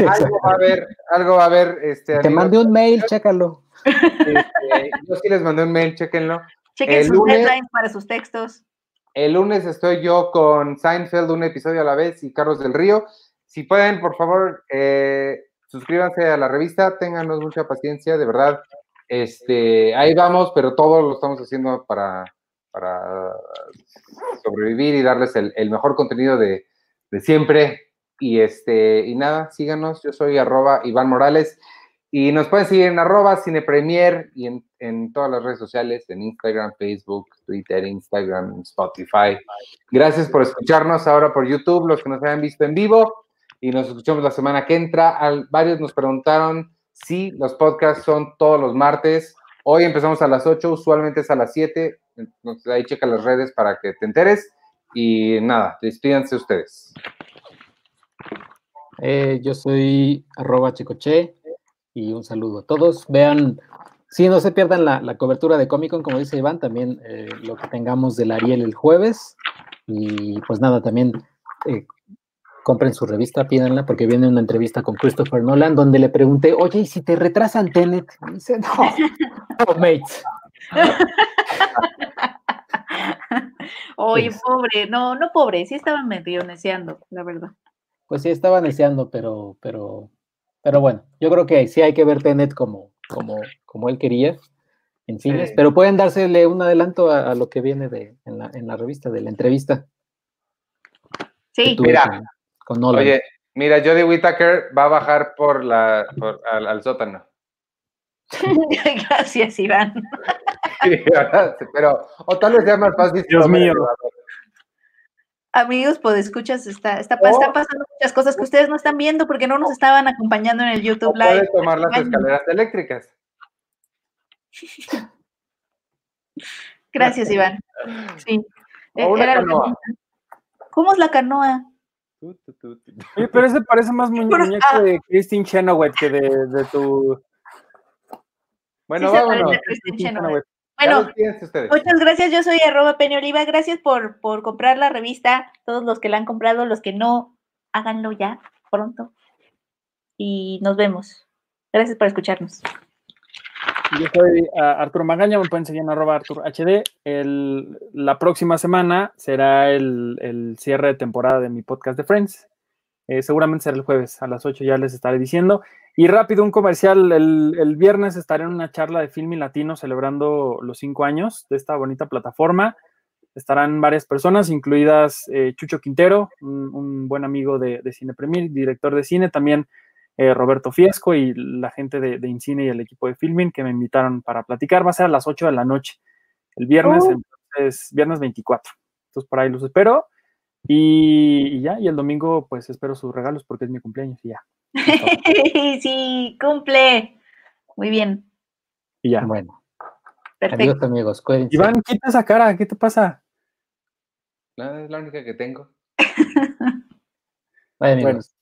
Algo, va a haber, algo va a haber. Este, Te mandé un mail, chécalo. Este, yo sí les mandé un mail, chéquenlo. Chequen sus deadlines para sus textos. El lunes estoy yo con Seinfeld, un episodio a la vez, y Carlos del Río. Si pueden, por favor, eh, suscríbanse a la revista, ténganos mucha paciencia, de verdad. Este, ahí vamos, pero todo lo estamos haciendo para, para sobrevivir y darles el, mejor contenido de, de, siempre. Y este, y nada, síganos. Yo soy arroba Iván Morales. Y nos pueden seguir en arroba cinepremier y en, en, todas las redes sociales, en Instagram, Facebook, Twitter, Instagram, Spotify. Gracias por escucharnos ahora por YouTube, los que nos hayan visto en vivo. Y nos escuchamos la semana que entra. varios nos preguntaron si los podcasts son todos los martes. Hoy empezamos a las 8, usualmente es a las 7. Entonces ahí checa las redes para que te enteres. Y nada, despídanse ustedes. Eh, yo soy arroba chicoche y un saludo a todos. Vean, si no se pierdan la, cobertura de Comic Con, como dice Iván, también eh, lo que tengamos del Ariel el jueves. Y pues nada, también eh, compren su revista, pídanla, porque viene una entrevista con Christopher Nolan, donde le pregunté, oye, ¿y si te retrasan Tenet? Y dice, no, no, mates. Oye, pobre, no, no pobre, sí estaban medio neceando, la verdad. Pues sí, estaba neceando, pero, pero pero bueno, yo creo que sí hay que ver Tenet como, como, como él quería en cines, pero pueden dársele un adelanto a, lo que viene de, en, la, en la revista, de la entrevista. Sí, mira, con Oye, mira, Jodie Whittaker va a bajar por la, por, al, sótano. Gracias, Iván. pero, o tal vez sea más fácil. Dios mío amigos, pues escuchas, está, está, están pasando muchas cosas que ustedes no están viendo porque no nos estaban acompañando en el YouTube Live. Puedes tomar las escaleras eléctricas. Gracias, Iván. Sí. O una canoa. ¿Cómo es la canoa? Pero ese parece más muñeco ah. de Christine Chenoweth que de, de tu. Bueno, vámonos. Bueno, muchas gracias. Yo soy arroba Oliva. Gracias por, por comprar la revista. Todos los que la han comprado, los que no, háganlo ya pronto. Y nos vemos. Gracias por escucharnos. Yo soy Arturo Magaña, me pueden seguir en arroba Arturo HD. El, la próxima semana será el, el, cierre de temporada de mi podcast de Friends. Eh, seguramente será el jueves a las 8, ya les estaré diciendo. Y rápido, un comercial. El, el, viernes estaré en una charla de film y latino celebrando los cinco años de esta bonita plataforma. Estarán varias personas, incluidas eh, Chucho Quintero, un, un, buen amigo de, de Cine Premier, director de cine, también eh, Roberto Fiesco y la gente de, de, Incine y el equipo de Filming que me invitaron para platicar. Va a ser a las 8 de la noche, el viernes, uh. entonces, viernes 24. Entonces, por ahí los espero. Y, y, ya, y el domingo, pues espero sus regalos porque es mi cumpleaños y ya. sí, cumple. Muy bien. Y ya. Bueno. Perfecto. Adiós, amigos. Cuídense. Iván, quita esa cara, ¿qué te pasa? No, es la única que tengo. Bye, amigos. Bueno.